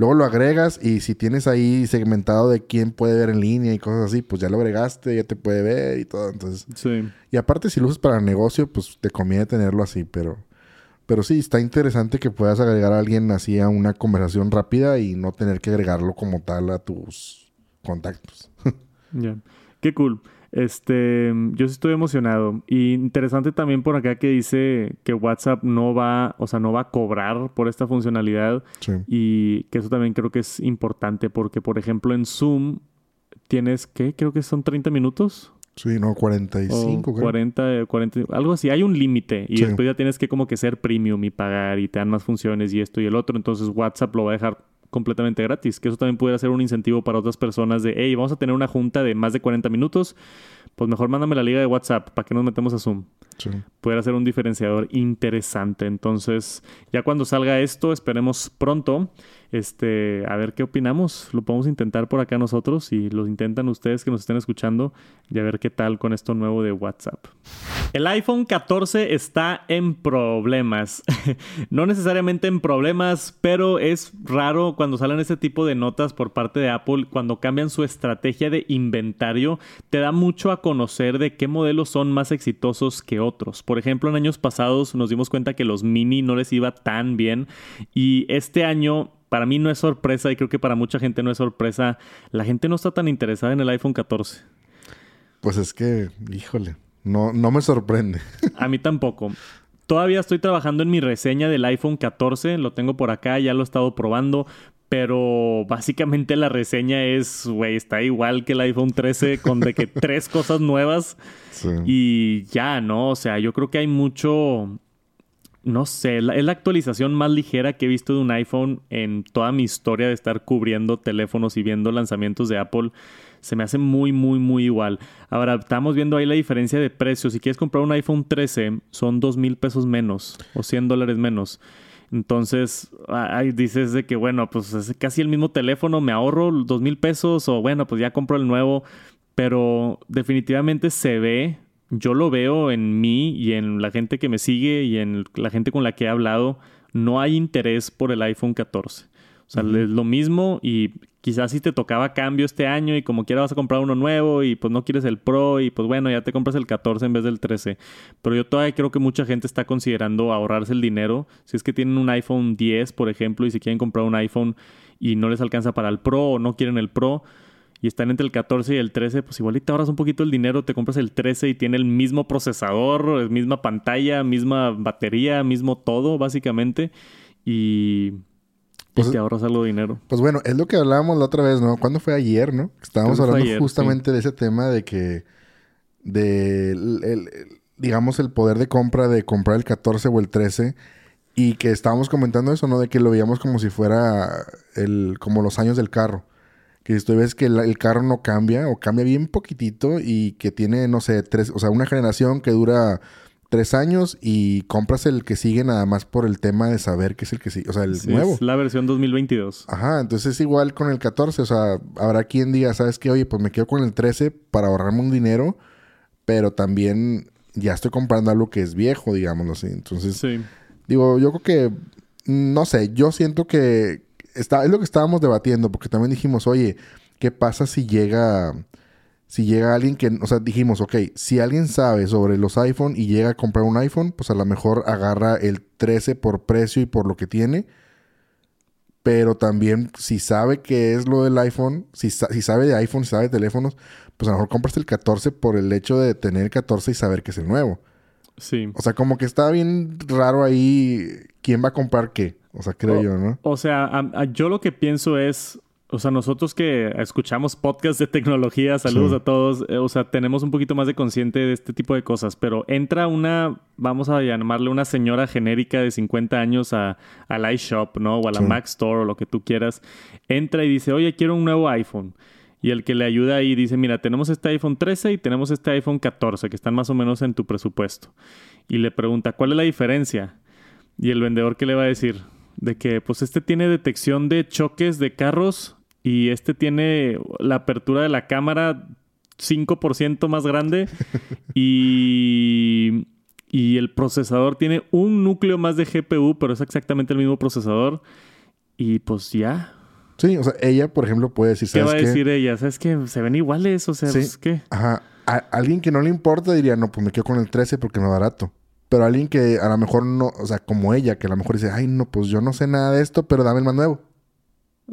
luego lo agregas y si tienes ahí segmentado de quién puede ver en línea y cosas así, pues ya lo agregaste, ya te puede ver y todo. Entonces... Sí. Y aparte, si lo usas para negocio, pues te conviene tenerlo así, pero... Pero sí, está interesante que puedas agregar a alguien así a una conversación rápida y no tener que agregarlo como tal a tus contactos. *laughs* Ya. Qué cool. Este, yo sí estoy emocionado. Y interesante también por acá que dice que WhatsApp no va, o sea, no va a cobrar por esta funcionalidad. Y que eso también creo que es importante porque, por ejemplo, en Zoom tienes, ¿qué? Creo que son 30 minutos. Sí, no, 45. 40, 40, algo así. Hay un límite y después ya tienes que como que ser premium y pagar y te dan más funciones y esto y el otro. Entonces WhatsApp lo va a dejar completamente gratis, que eso también pudiera ser un incentivo para otras personas de, hey, vamos a tener una junta de más de 40 minutos, pues mejor mándame la liga de WhatsApp, ¿para que nos metemos a Zoom? Sí. Pudiera ser un diferenciador interesante. Entonces, ya cuando salga esto, esperemos pronto este, a ver qué opinamos. Lo podemos intentar por acá nosotros y lo intentan ustedes que nos estén escuchando y a ver qué tal con esto nuevo de WhatsApp. El iPhone 14 está en problemas. *laughs* no necesariamente en problemas, pero es raro cuando salen este tipo de notas por parte de Apple, cuando cambian su estrategia de inventario, te da mucho a conocer de qué modelos son más exitosos que otros. Por ejemplo, en años pasados nos dimos cuenta que los mini no les iba tan bien y este año para mí no es sorpresa y creo que para mucha gente no es sorpresa. La gente no está tan interesada en el iPhone 14. Pues es que, híjole, no, no me sorprende. *laughs* A mí tampoco. Todavía estoy trabajando en mi reseña del iPhone 14, lo tengo por acá, ya lo he estado probando, pero básicamente la reseña es, güey, está igual que el iPhone 13 con de que *laughs* tres cosas nuevas y ya, ¿no? O sea, yo creo que hay mucho no sé, es la actualización más ligera que he visto de un iPhone en toda mi historia de estar cubriendo teléfonos y viendo lanzamientos de Apple. Se me hace muy, muy, muy igual. Ahora, estamos viendo ahí la diferencia de precios. Si quieres comprar un iPhone 13, son dos mil pesos menos o 100 dólares menos. Entonces, ahí dices de que, bueno, pues es casi el mismo teléfono, me ahorro dos mil pesos o bueno, pues ya compro el nuevo. Pero definitivamente se ve yo lo veo en mí y en la gente que me sigue y en la gente con la que he hablado, no hay interés por el iPhone 14. O sea, es lo mismo y quizás si te tocaba cambio este año y como quiera vas a comprar uno nuevo y pues no quieres el Pro y pues bueno, ya te compras el 14 en vez del 13. Pero yo todavía creo que mucha gente está considerando ahorrarse el dinero. Si es que tienen un iPhone 10, por ejemplo, y si quieren comprar un iPhone y no les alcanza para el Pro o no quieren el Pro, y están entre el 14 y el 13, pues igual te ahorras un poquito el dinero, te compras el 13 y tiene el mismo procesador, misma pantalla, misma batería, mismo todo, básicamente. Y, pues, te ahorras algo de dinero. Pues bueno, es lo que hablábamos la otra vez, ¿no? ¿Cuándo fue ayer, no? Estábamos hablando justamente de ese tema de que... de digamos, el poder de compra de comprar el 14 o el 13 y que estábamos comentando eso, ¿no? De que lo veíamos como si fuera el, como los años del carro. Que si tú ves que el, el carro no cambia o cambia bien poquitito y que tiene, no sé, tres, o sea, una generación que dura tres años y compras el que sigue nada más por el tema de saber que es el que sigue, o sea, el Sí, nuevo. Es la versión 2022. Ajá, entonces es igual con el 14, o sea, habrá quien diga, ¿sabes qué? Oye, pues me quedo con el 13 para ahorrarme un dinero, pero también ya estoy comprando algo que es viejo, digámoslo así. Entonces, Sí. digo, yo creo que, no sé, yo siento que está, es lo que estábamos debatiendo, porque también dijimos, oye, ¿qué pasa si llega, si llega alguien que, o sea, dijimos, ok, si alguien sabe sobre los iPhone y llega a comprar un iPhone, pues a lo mejor agarra el 13 por precio y por lo que tiene. Pero también, si sabe qué es lo del iPhone, si, si sabe de iPhone, si sabe de teléfonos, pues a lo mejor compras el 14 por el hecho de tener el 14 y saber que es el nuevo. Sí. O sea, como que está bien raro ahí quién va a comprar qué. O sea, creo yo, ¿no? O sea, a- a- yo lo que pienso es, o sea, nosotros que escuchamos podcasts de tecnología, saludos Sí. a todos, eh, o sea, tenemos un poquito más de consciente de este tipo de cosas, pero entra una, vamos a llamarle una señora genérica de 50 años a, al iShop, ¿no? O a la Sí. Mac Store o lo que tú quieras, entra y dice, oye, quiero un nuevo iPhone. Y el que le ayuda ahí dice, mira, tenemos este iPhone 13 y tenemos este iPhone 14, que están más o menos en tu presupuesto. Y le pregunta, ¿cuál es la diferencia? Y el vendedor, ¿qué le va a decir? De que, pues, este tiene detección de choques de carros y este tiene la apertura de la cámara 5% más grande *laughs* y, y el procesador tiene un núcleo más de GPU, pero es exactamente el mismo procesador. Y pues ya. Sí, o sea, ella, por ejemplo, puede decir, ¿Qué ¿sabes va a qué? decir ella? ¿Sabes que Se ven iguales, o sea, Sí. pues, ¿qué? Ajá. A alguien que no le importa diría, no, pues me quedo con el 13 porque me barato. Pero alguien que a lo mejor no, o sea, como ella, que a lo mejor dice, ay, no, pues yo no sé nada de esto, pero dame el más nuevo.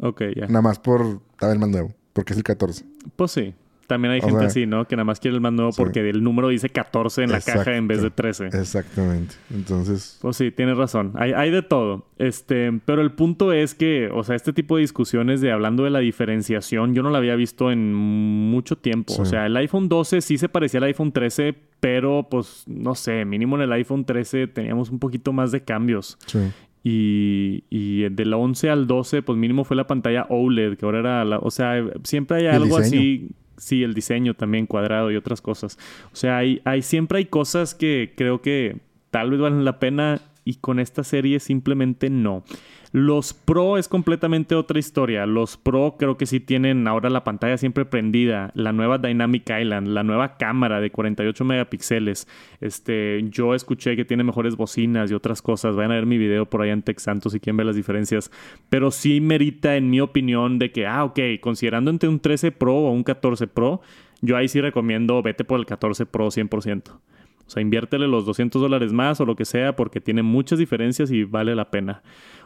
Ok, ya. Nada más por dame el más nuevo, porque es el 14. Pues sí. También hay O gente sea, así, ¿no? Que nada más quiere el más nuevo sí. porque el número dice 14 en la caja en vez de 13. Exactamente. Entonces, Pues sí, tienes razón. Hay, hay de todo. Este, pero el punto es que, o sea, este tipo de discusiones de hablando de la diferenciación, yo no la había visto en mucho tiempo. Sí. O sea, el iPhone 12 sí se parecía al iPhone 13, pero pues no sé, mínimo en el iPhone 13 teníamos un poquito más de cambios. sí. Y, y del 11 al 12, pues mínimo fue la pantalla OLED, que ahora era la... O sea, siempre hay algo así... Sí, el diseño también cuadrado y otras cosas. O sea, hay, hay siempre hay cosas que creo que tal vez valen la pena y con esta serie simplemente no. Los Pro es completamente otra historia. Los Pro creo que sí tienen ahora la pantalla siempre prendida, la nueva Dynamic Island, la nueva cámara de 48 megapíxeles. Este, yo escuché que tiene mejores bocinas y otras cosas. Vayan a ver mi video por allá en Tech Santos si quieren ver las diferencias. Pero sí merita, en mi opinión, de que, ah, ok, considerando entre un 13 Pro o un 14 Pro, yo ahí sí recomiendo vete por el 14 Pro 100%. O sea, inviértele los 200 dólares más o lo que sea porque tiene muchas diferencias y vale la pena.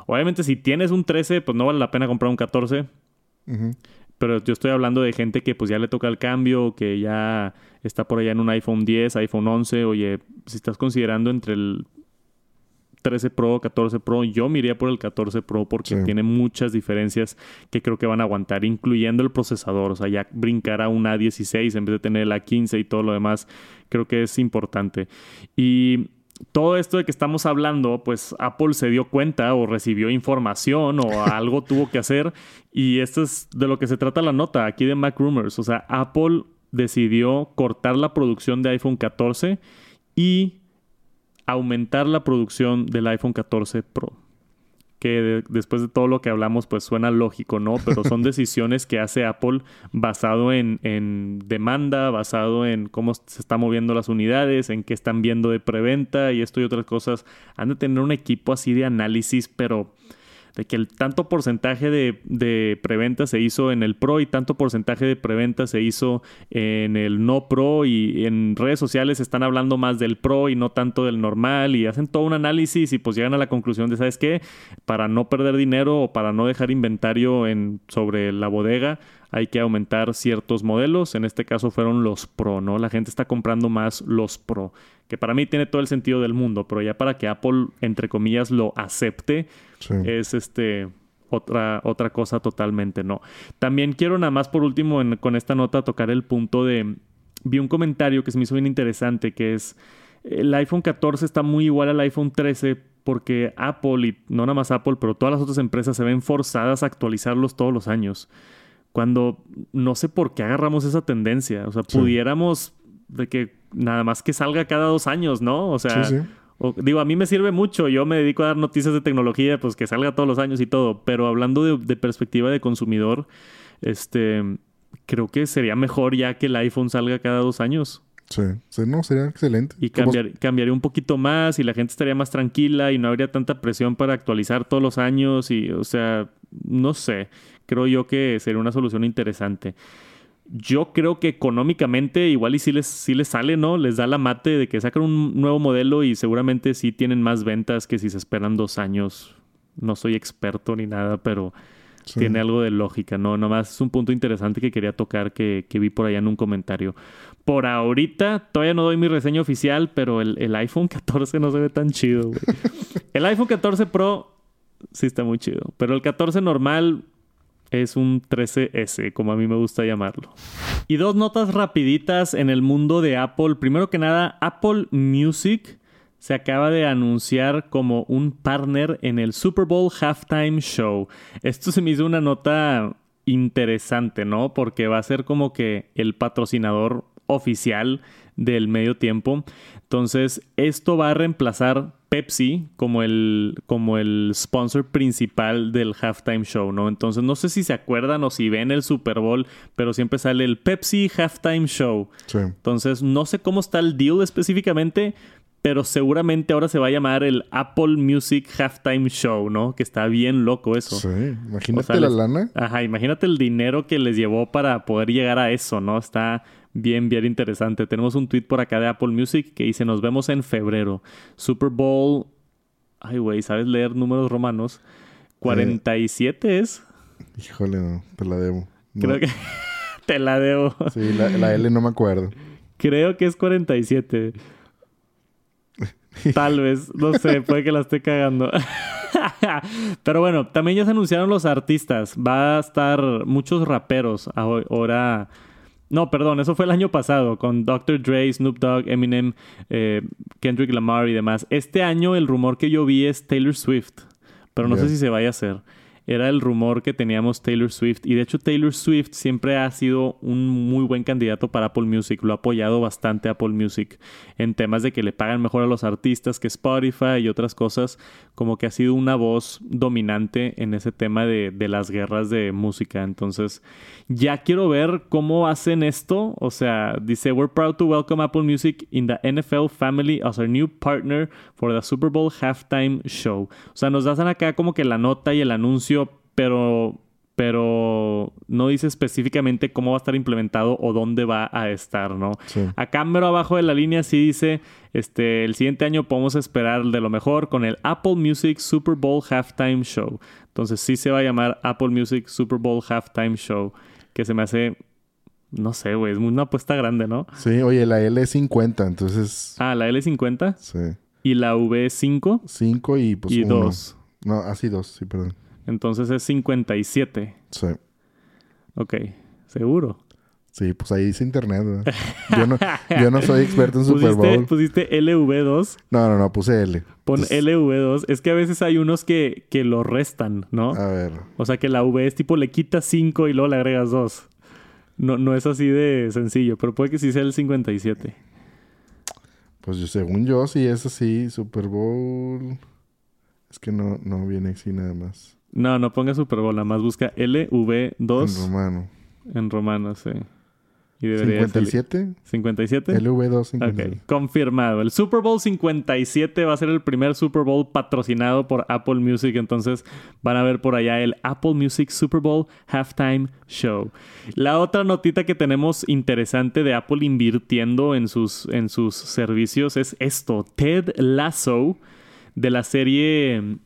Obviamente, si tienes un 13, pues no vale la pena comprar un 14. Ujú. Pero yo estoy hablando de gente que pues ya le toca el cambio, que ya está por allá en un iPhone 10, iPhone 11. Oye, si estás considerando entre el 13 Pro, 14 Pro, yo me iría por el 14 Pro porque Sí. tiene muchas diferencias que creo que van a aguantar, incluyendo el procesador. O sea, ya brincar a un A16 en vez de tener el A15 y todo lo demás, creo que es importante. Y todo esto de que estamos hablando, pues Apple se dio cuenta o recibió información o *laughs* algo tuvo que hacer. Y esto es de lo que se trata la nota aquí de Mac Rumors. O sea, Apple decidió cortar la producción de iPhone 14 y aumentar la producción del iPhone 14 Pro. Que de- después de todo lo que hablamos, pues suena lógico, ¿no? Pero son *laughs* decisiones que hace Apple basado en, en demanda, basado en cómo se están moviendo las unidades, en qué están viendo de preventa y esto y otras cosas. Han de tener un equipo así de análisis, pero de que el tanto porcentaje de, de preventa se hizo en el Pro y tanto porcentaje de preventa se hizo en el no Pro y en redes sociales están hablando más del Pro y no tanto del normal y hacen todo un análisis y pues llegan a la conclusión de, ¿sabes qué? Para no perder dinero o para no dejar inventario en, sobre la bodega hay que aumentar ciertos modelos. En este caso fueron los Pro, ¿no? La gente está comprando más los Pro, que para mí tiene todo el sentido del mundo, pero ya para que Apple, entre comillas, lo acepte, Sí. es este otra, otra cosa totalmente, ¿no? También quiero nada más por último en- con esta nota tocar el punto de... Vi un comentario que se me hizo bien interesante, que es el iPhone 14 está muy igual al iPhone 13 porque Apple, y no nada más Apple, pero todas las otras empresas se ven forzadas a actualizarlos todos los años. Cuando no sé por qué agarramos esa tendencia. O sea, pudiéramos de que nada más que salga cada dos años, ¿no? O sea, digo, a mí me sirve mucho. Yo me dedico a dar noticias de tecnología, pues que salga todos los años y todo. Pero hablando de, de perspectiva de consumidor, este, creo que sería mejor ya que el iPhone salga cada dos años. Sí, no, sería excelente. Y cambiaría un poquito más y la gente estaría más tranquila y no habría tanta presión para actualizar todos los años y, o sea, no sé, creo yo que sería una solución interesante. Yo creo que económicamente igual y sí les, sí les sale, ¿no? Les da la mate de que sacan un nuevo modelo y seguramente sí tienen más ventas que si se esperan dos años. No soy experto ni nada, pero tiene algo de lógica, ¿no? Nomás es un punto interesante que quería tocar que, vi por allá en un comentario. Por ahorita, todavía no doy mi reseña oficial, pero el, iPhone 14 no se ve tan chido, güey. *laughs* el iPhone 14 Pro sí está muy chido, pero el 14 normal es un 13S, como a mí me gusta llamarlo. Y dos notas rapiditas en el mundo de Apple. Primero que nada, Apple Music se acaba de anunciar como un partner en el Super Bowl Halftime Show. Esto se me hizo una nota interesante, ¿no? Porque va a ser como que el patrocinador oficial del medio tiempo. Entonces, esto va a reemplazar Pepsi como el, como el sponsor principal del halftime show, ¿no? Entonces, no sé si se acuerdan o si ven el Super Bowl, pero siempre sale el Pepsi Halftime Show. Entonces, no sé cómo está el deal específicamente, pero seguramente ahora se va a llamar el Apple Music Halftime Show, ¿no? Que está bien loco eso. Sí, imagínate la lana. Ajá, imagínate el dinero que les llevó para poder llegar a eso, ¿no? Está bien, bien interesante. Tenemos un tweet por acá de Apple Music que dice: Nos vemos en febrero. Super Bowl. Ay, güey, ¿sabes leer números romanos? 47 es. Híjole, no, te la debo. Creo que *laughs* te la debo. Sí, la, la L no me acuerdo. Creo que es 47. Tal vez, no sé, puede que la esté cagando. *laughs* Pero bueno, también ya se anunciaron los artistas. Va a estar muchos raperos ahora. No, perdón, eso fue el año pasado con Dr. Dre, Snoop Dogg, Eminem, eh, Kendrick Lamar y demás. Este año el rumor que yo vi es Taylor Swift, pero no sé si se vaya a hacer era el rumor que teníamos Taylor Swift. Y de hecho Taylor Swift siempre ha sido un muy buen candidato para Apple Music. Lo ha apoyado bastante Apple Music en temas de que le pagan mejor a los artistas que Spotify y otras cosas. Como que ha sido una voz dominante en ese tema de, de las guerras de música. Entonces ya quiero ver cómo hacen esto. O sea, dice, we're proud to welcome Apple Music in the NFL family as our new partner for the Super Bowl halftime show. O sea, nos dan acá como que la nota y el anuncio, pero pero no dice específicamente cómo va a estar implementado o dónde va a estar, ¿no? Acá mero abajo de la línea sí dice, este, el siguiente año podemos esperar de lo mejor con el Apple Music Super Bowl Halftime Show. Entonces sí se va a llamar Apple Music Super Bowl Halftime Show que se me hace. No sé, güey, es una apuesta grande, ¿no? Sí, oye, la L es 50, entonces. Ah, la L es 50. Sí. ¿Y la V es 5? 5 y pues. Y 2. No, así 2, sí, perdón. Entonces es 57. Sí. Ok, seguro. Sí, pues ahí dice internet, Yo no, yo no soy experto en *laughs* Super Bowl. ¿Pusiste LV2? No, no, no, puse L. Pon LV2. Es que a veces hay unos que, que lo restan, ¿no? A ver. O sea que la V es tipo le quitas 5 y luego le agregas 2. No, no es así de sencillo, pero puede que sí sea el 57. Pues yo, según yo, sí es así, Super Bowl. Es que no, no viene así nada más. No, no ponga Super Bowl, nada más busca LV2. En romano. En romano, sí. Y ¿57? ¿57? LV2 57. Ok, confirmado. El Super Bowl 57 va a ser el primer Super Bowl patrocinado por Apple Music. Entonces van a ver por allá el Apple Music Super Bowl Halftime Show. La otra notita que tenemos interesante de Apple invirtiendo en sus, en sus servicios es esto. Ted Lasso de la serie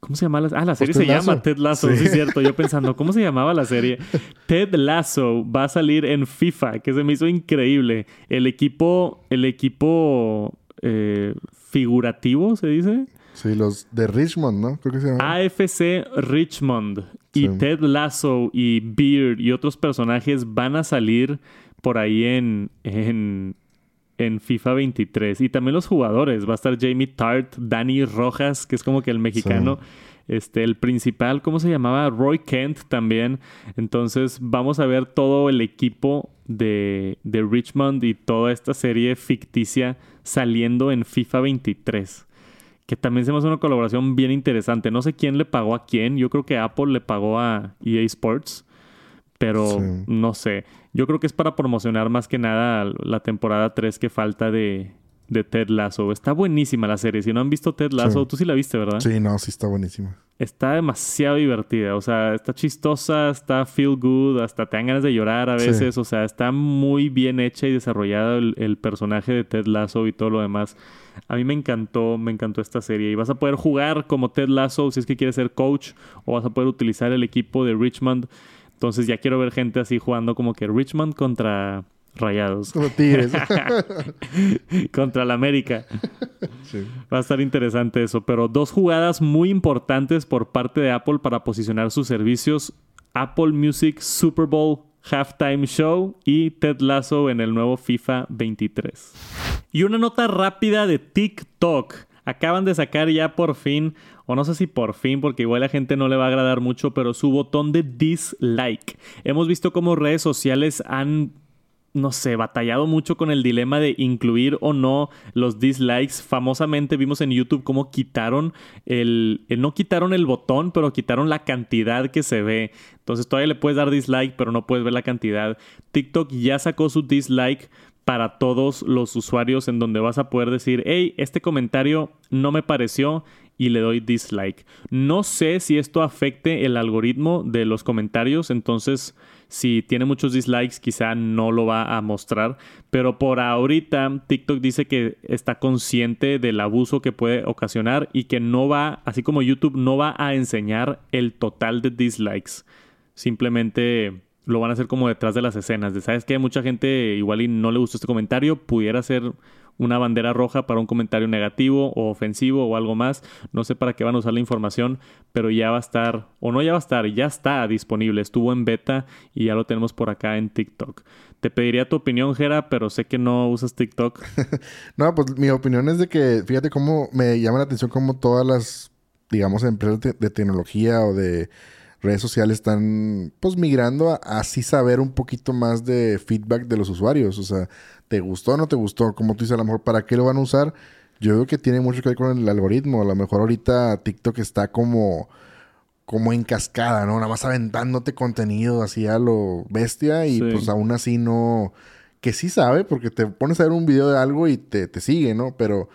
¿Cómo se llama la Ah, la serie se llama Ted Lasso, sí. es cierto. Yo pensando, ¿cómo se llamaba la serie? *laughs* Ted Lasso va a salir en FIFA, que se me hizo increíble. El equipo, el equipo eh, figurativo, ¿se dice? Sí, los de Richmond, ¿no? Creo que se llama. AFC Richmond. Y Ted Lasso y Beard y otros personajes van a salir por ahí en, en en FIFA 23. Y también los jugadores. Va a estar Jamie Tart, Danny Rojas, que es como que el mexicano. Este, el principal, ¿cómo se llamaba? Roy Kent también. Entonces vamos a ver todo el equipo de, de Richmond y toda esta serie ficticia saliendo en FIFA 23 que también se me hace una colaboración bien interesante. No sé quién le pagó a quién. Yo creo que Apple le pagó a EA Sports. Pero no sé. Yo creo que es para promocionar más que nada la temporada 3 que falta de, de Ted Lasso. Está buenísima la serie. Si no han visto Ted Lasso, tú sí la viste, ¿verdad? Sí, no, sí está buenísima. Está demasiado divertida. O sea, está chistosa, está feel good, hasta te dan ganas de llorar a veces. O sea, está muy bien hecha y desarrollada el, personaje de Ted Lasso y todo lo demás. A mí me encantó, me encantó esta serie. Y vas a poder jugar como Ted Lasso si es que quieres ser coach o vas a poder utilizar el equipo de Richmond. Entonces ya quiero ver gente así jugando como que Richmond contra Rayados. Como Tigres. *laughs* Contra la América. Va a estar interesante eso. Pero dos jugadas muy importantes por parte de Apple para posicionar sus servicios. Apple Music Super Bowl Halftime Show y Ted Lasso en el nuevo FIFA 23. Y una nota rápida de TikTok. Acaban de sacar ya por fin, o no sé si por fin, porque igual a la gente no le va a agradar mucho, pero su botón de dislike. Hemos visto cómo redes sociales han no sé, batallado mucho con el dilema de incluir o no los dislikes. Famosamente vimos en YouTube cómo quitaron el, no quitaron el botón, pero quitaron la cantidad que se ve. Entonces todavía le puedes dar dislike, pero no puedes ver la cantidad. TikTok ya sacó su dislike para todos los usuarios en donde vas a poder decir, hey, este comentario no me pareció y le doy dislike. No sé si esto afecte el algoritmo de los comentarios, entonces si tiene muchos dislikes, quizá no lo va a mostrar. Pero por ahorita, TikTok dice que está consciente del abuso que puede ocasionar y que no va, así como YouTube, no va a enseñar el total de dislikes. Simplemente lo van a hacer como detrás de las escenas. De, ¿Sabes que mucha gente igual y no le gustó este comentario. Pudiera ser una bandera roja para un comentario negativo o ofensivo o algo más. No sé para qué van a usar la información, pero ya va a estar, o no ya va a estar, ya está disponible. Estuvo en beta y ya lo tenemos por acá en TikTok. Te pediría tu opinión, Jera, pero sé que no usas TikTok. *laughs* no, pues mi opinión es de que, fíjate cómo me llama la atención cómo todas las, digamos, empresas de, tecnología o de redes sociales están pues migrando a así saber un poquito más de feedback de los usuarios. O sea, ¿Te gustó o no te gustó? Como tú dices, a lo mejor, ¿para qué lo van a usar? Yo creo que tiene mucho que ver con el algoritmo. A lo mejor ahorita TikTok está como, como en cascada, ¿no? Nada más aventándote contenido así a lo bestia y pues aún así no... Que sí sabe, porque te pones a ver un video de algo y te, te sigue, ¿no? Pero,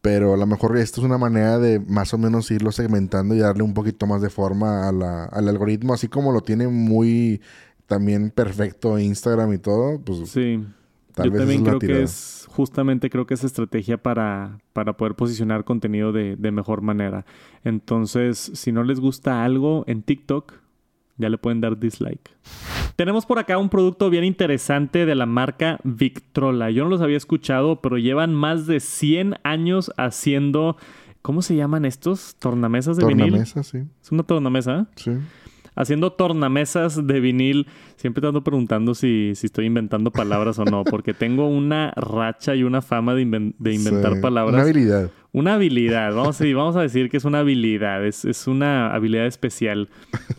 pero a lo mejor esto es una manera de más o menos irlo segmentando y darle un poquito más de forma a la, al algoritmo, así como lo tiene muy también perfecto Instagram y todo, pues sí. Yo también creo que es, justamente creo que es estrategia para, para poder posicionar contenido de, de, mejor manera. Entonces, si no les gusta algo en TikTok, ya le pueden dar dislike. Tenemos por acá un producto bien interesante de la marca Victrola. Yo no los había escuchado, pero llevan más de 100 años haciendo... ¿Cómo se llaman estos? ¿Tornamesas de vinil? Tornamesa, sí. ¿Es una tornamesa? Sí haciendo tornamesas de vinil. Siempre te ando preguntando si, si estoy inventando palabras o no, porque tengo una racha y una fama de, inventar palabras. Una habilidad. Una habilidad, vamos a, vamos a decir que es una habilidad, es, es una habilidad especial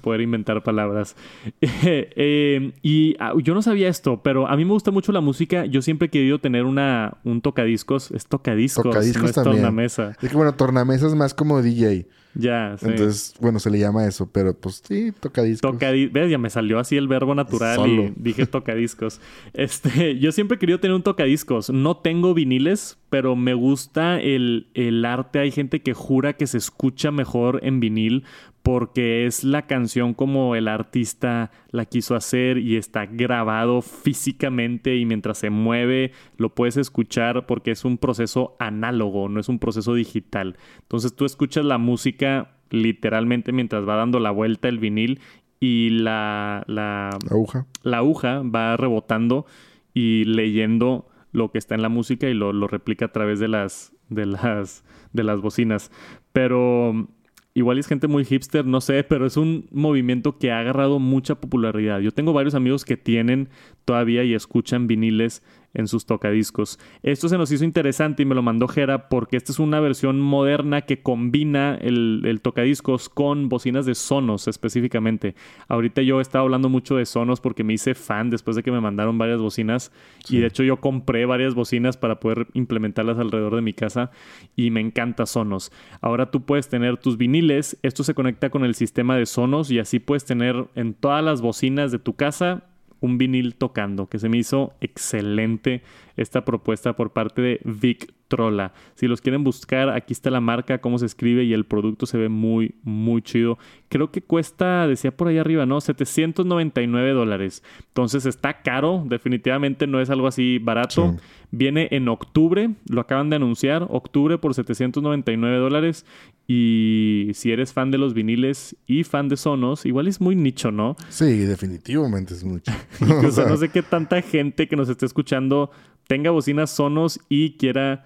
poder inventar palabras. *laughs* Eh, y ah, yo no sabía esto, pero a mí me gusta mucho la música. Yo siempre he querido tener una, un tocadiscos. Es tocadiscos, tocadiscos no es tornamesa. Es que bueno, tornamesa es más como DJ. Ya, sí. Entonces, bueno, se le llama eso, pero pues sí, tocadiscos. Tocadiscos. ¿Ves? Ya me salió así el verbo natural y dije tocadiscos. *laughs* Este, yo siempre he querido tener un tocadiscos. No tengo viniles, pero me gusta el, el arte. Hay gente que jura que se escucha mejor en vinil porque es la canción como el artista la quiso hacer y está grabado físicamente y mientras se mueve lo puedes escuchar porque es un proceso análogo, no es un proceso digital. Entonces tú escuchas la música literalmente mientras va dando la vuelta el vinil y la, la, aguja. la aguja va rebotando y leyendo lo que está en la música y lo, lo replica a través de las, de las, de las bocinas. Pero Igual es gente muy hipster, no sé, pero es un movimiento que ha agarrado mucha popularidad. Yo tengo varios amigos que tienen todavía y escuchan viniles en sus tocadiscos. Esto se nos hizo interesante y me lo mandó Jera porque esta es una versión moderna que combina el, tocadiscos con bocinas de Sonos específicamente. Ahorita yo he estado hablando mucho de Sonos porque me hice fan después de que me mandaron varias bocinas y de hecho yo compré varias bocinas para poder implementarlas alrededor de mi casa y me encanta Sonos. Ahora tú puedes tener tus viniles, esto se conecta con el sistema de Sonos y así puedes tener en todas las bocinas de tu casa un vinil tocando, que se me hizo excelente esta propuesta por parte de Vic Trola. Si los quieren buscar, aquí está la marca, cómo se escribe y el producto se ve muy, muy chido. Creo que cuesta, decía por ahí arriba, ¿no? 799 dólares. Entonces está caro, definitivamente no es algo así barato. Viene en octubre, lo acaban de anunciar, octubre por 799 dólares. Y si eres fan de los viniles y fan de Sonos, igual es muy nicho, ¿no? Sí, definitivamente es mucho. *laughs* o sea, no *laughs* sé qué tanta gente que nos esté escuchando tenga bocinas Sonos y quiera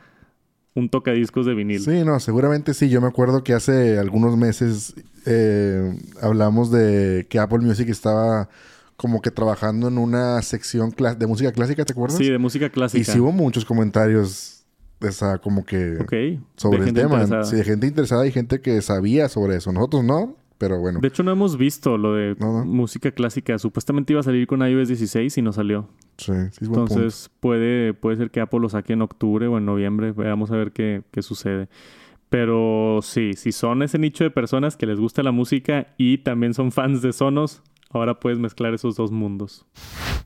un tocadiscos de vinil. Sí, no, seguramente sí. Yo me acuerdo que hace algunos meses eh, hablamos de que Apple Music estaba como que trabajando en una sección de música clásica, ¿te acuerdas? Sí, de música clásica. Y sí hubo muchos comentarios esa, como que sobre el tema. Sí, de gente interesada y gente que sabía sobre eso. Nosotros no, pero bueno. De hecho, no hemos visto lo de música clásica. Supuestamente iba a salir con iOS 16 y no salió. Sí, sí Entonces puede, puede ser que Apple lo saque en octubre o en noviembre. Veamos a ver qué, qué sucede. Pero sí, si son ese nicho de personas que les gusta la música y también son fans de Sonos, ahora puedes mezclar esos dos mundos.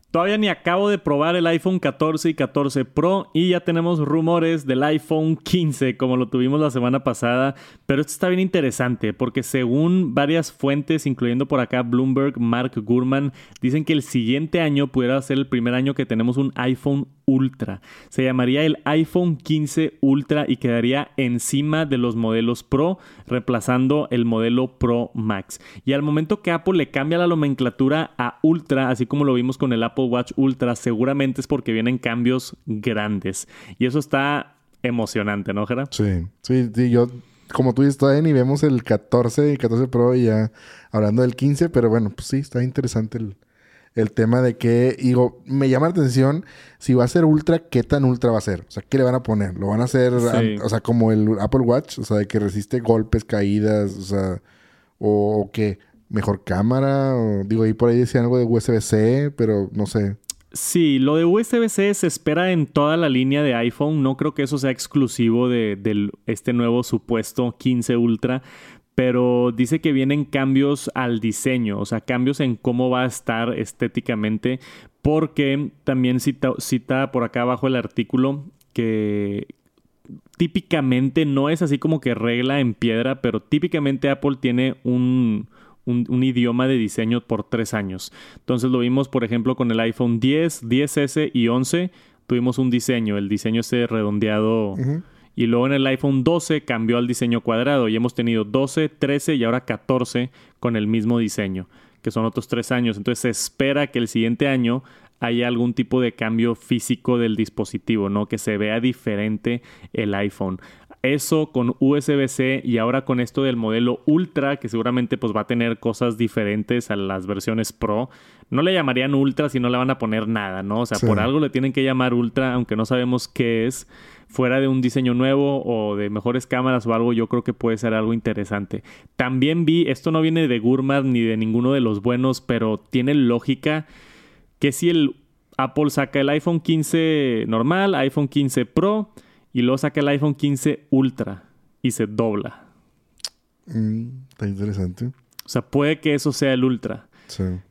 Todavía ni acabo de probar el iPhone 14 y 14 Pro y ya tenemos rumores del iPhone 15 como lo tuvimos la semana pasada, pero esto está bien interesante porque según varias fuentes, incluyendo por acá Bloomberg, Mark Gurman, dicen que el siguiente año pudiera ser el primer año que tenemos un iPhone Ultra. Se llamaría el iPhone 15 Ultra y quedaría encima de los modelos Pro, reemplazando el modelo Pro Max. Y al momento que Apple le cambia la nomenclatura a Ultra, así como lo vimos con el Apple Watch Ultra, seguramente es porque vienen cambios grandes. Y eso está emocionante, ¿no, Gerard? Sí, sí, sí, yo como tú dices, todavía ni vemos el 14 y 14 Pro y ya hablando del 15, pero bueno, pues sí, está interesante el, el tema de que, digo, me llama la atención si va a ser ultra, ¿qué tan ultra va a ser? O sea, ¿qué le van a poner? ¿Lo van a hacer, o sea, como el Apple Watch? O sea, de que resiste golpes, caídas, o sea, o, qué? ¿Mejor cámara? O, digo, ahí por ahí decían algo de USB-C, pero no sé. Sí, lo de USB-C se espera en toda la línea de iPhone. No creo que eso sea exclusivo de, este nuevo supuesto 15 Ultra pero dice que vienen cambios al diseño, o sea, cambios en cómo va a estar estéticamente, porque también cita, cita por acá abajo el artículo que típicamente no es así como que regla en piedra, pero típicamente Apple tiene un, un, idioma de diseño por tres años. Entonces lo vimos, por ejemplo, con el iPhone 10, 10S y 11, tuvimos un diseño, el diseño ese redondeado. Y luego en el iPhone 12 cambió al diseño cuadrado y hemos tenido 12, 13 y ahora 14 con el mismo diseño, que son otros tres años. Entonces se espera que el siguiente año haya algún tipo de cambio físico del dispositivo, ¿no? Que se vea diferente el iPhone. Eso con USB-C y ahora con esto del modelo Ultra, que seguramente pues va a tener cosas diferentes a las versiones Pro. No le llamarían Ultra si no le van a poner nada, ¿no? O sea, por algo le tienen que llamar Ultra, aunque no sabemos qué es fuera de un diseño nuevo o de mejores cámaras o algo, yo creo que puede ser algo interesante. También vi, esto no viene de Gurman ni de ninguno de los buenos, pero tiene lógica que si el Apple saca el iPhone 15 normal, iPhone 15 Pro y luego saca el iPhone 15 Ultra y se dobla. Mm, está interesante. O sea, puede que eso sea el Ultra.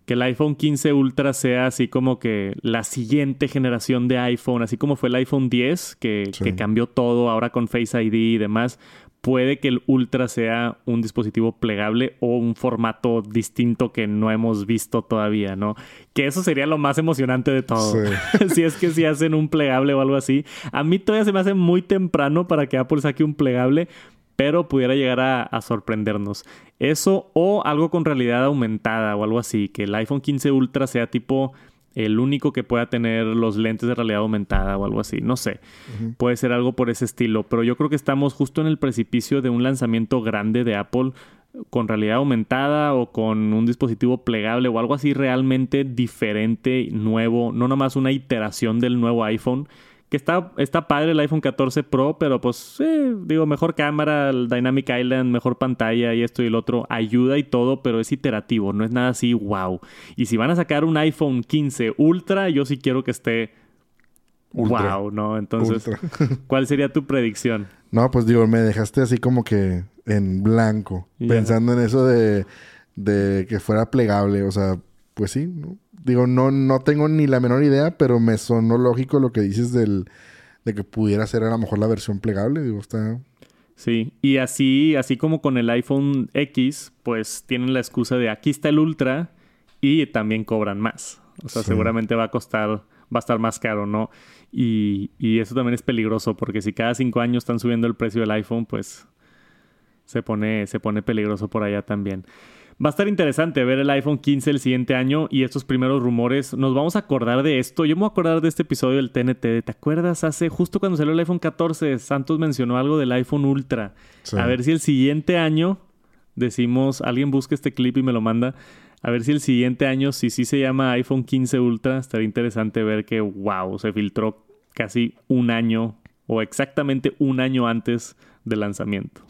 Que el iPhone 15 Ultra sea así como que la siguiente generación de iPhone, así como fue el iPhone 10, que, que cambió todo ahora con Face ID y demás. Puede que el Ultra sea un dispositivo plegable o un formato distinto que no hemos visto todavía, ¿no? Que eso sería lo más emocionante de todo. *laughs* si es que si hacen un plegable o algo así. A mí todavía se me hace muy temprano para que Apple saque un plegable, pero pudiera llegar a, sorprendernos. Eso o algo con realidad aumentada o algo así, que el iPhone 15 Ultra sea tipo el único que pueda tener los lentes de realidad aumentada o algo así, no sé. Puede ser algo por ese estilo, pero yo creo que estamos justo en el precipicio de un lanzamiento grande de Apple con realidad aumentada o con un dispositivo plegable o algo así realmente diferente, nuevo, no nomás una iteración del nuevo iPhone. Que está, está padre el iPhone 14 Pro, pero pues, digo, mejor cámara, el Dynamic Island, mejor pantalla y esto y el otro, ayuda y todo, pero es iterativo, no es nada así, wow. Y si van a sacar un iPhone 15 Ultra, yo sí quiero que esté wow, ¿no? Entonces, *laughs* ¿cuál sería tu predicción? No, pues digo, me dejaste así como que en blanco, pensando en eso de, de, que fuera plegable, o sea, pues sí, ¿no? Digo, no, no tengo ni la menor idea, pero me sonó lógico lo que dices del, de que pudiera ser a lo mejor la versión plegable, digo, está... Sí, y así, así como con el iPhone X, pues tienen la excusa de aquí está el Ultra y también cobran más. O sea, seguramente va a costar, va a estar más caro, ¿no? Y, y, eso también es peligroso porque si cada cinco años están subiendo el precio del iPhone, pues se pone, se pone peligroso por allá también. Va a estar interesante ver el iPhone 15 el siguiente año y estos primeros rumores. Nos vamos a acordar de esto. Yo me voy a acordar de este episodio del TNT. ¿Te acuerdas? Hace justo cuando salió el iPhone 14, Santos mencionó algo del iPhone Ultra. A ver si el siguiente año decimos, alguien busca este clip y me lo manda. A ver si el siguiente año, si sí se llama iPhone 15 Ultra, estaría interesante ver que, wow, se filtró casi un año o exactamente un año antes del lanzamiento.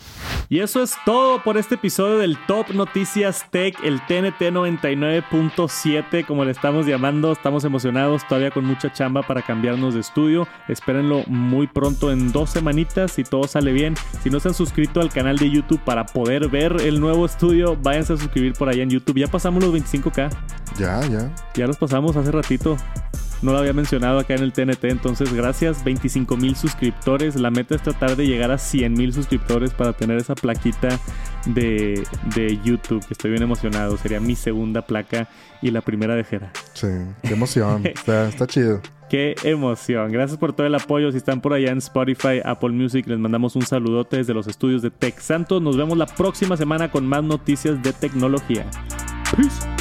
Y eso es todo por este episodio del Top Noticias Tech, el TNT 99.7, como le estamos llamando. Estamos emocionados, todavía con mucha chamba para cambiarnos de estudio. Espérenlo muy pronto, en dos semanitas, si todo sale bien. Si no se han suscrito al canal de YouTube para poder ver el nuevo estudio, váyanse a suscribir por allá en YouTube. Ya pasamos los 25k. Ya, ya. Ya los pasamos hace ratito. No lo había mencionado acá en el TNT, entonces gracias, 25 mil suscriptores. La meta es tratar de llegar a 100 mil suscriptores para tener esa plaquita de, de YouTube. Estoy bien emocionado, sería mi segunda placa y la primera de Jera. Sí, qué emoción, *laughs* está, está chido. Qué emoción. Gracias por todo el apoyo. Si están por allá en Spotify, Apple Music, les mandamos un saludote desde los estudios de Tech Santos. Nos vemos la próxima semana con más noticias de tecnología. Peace.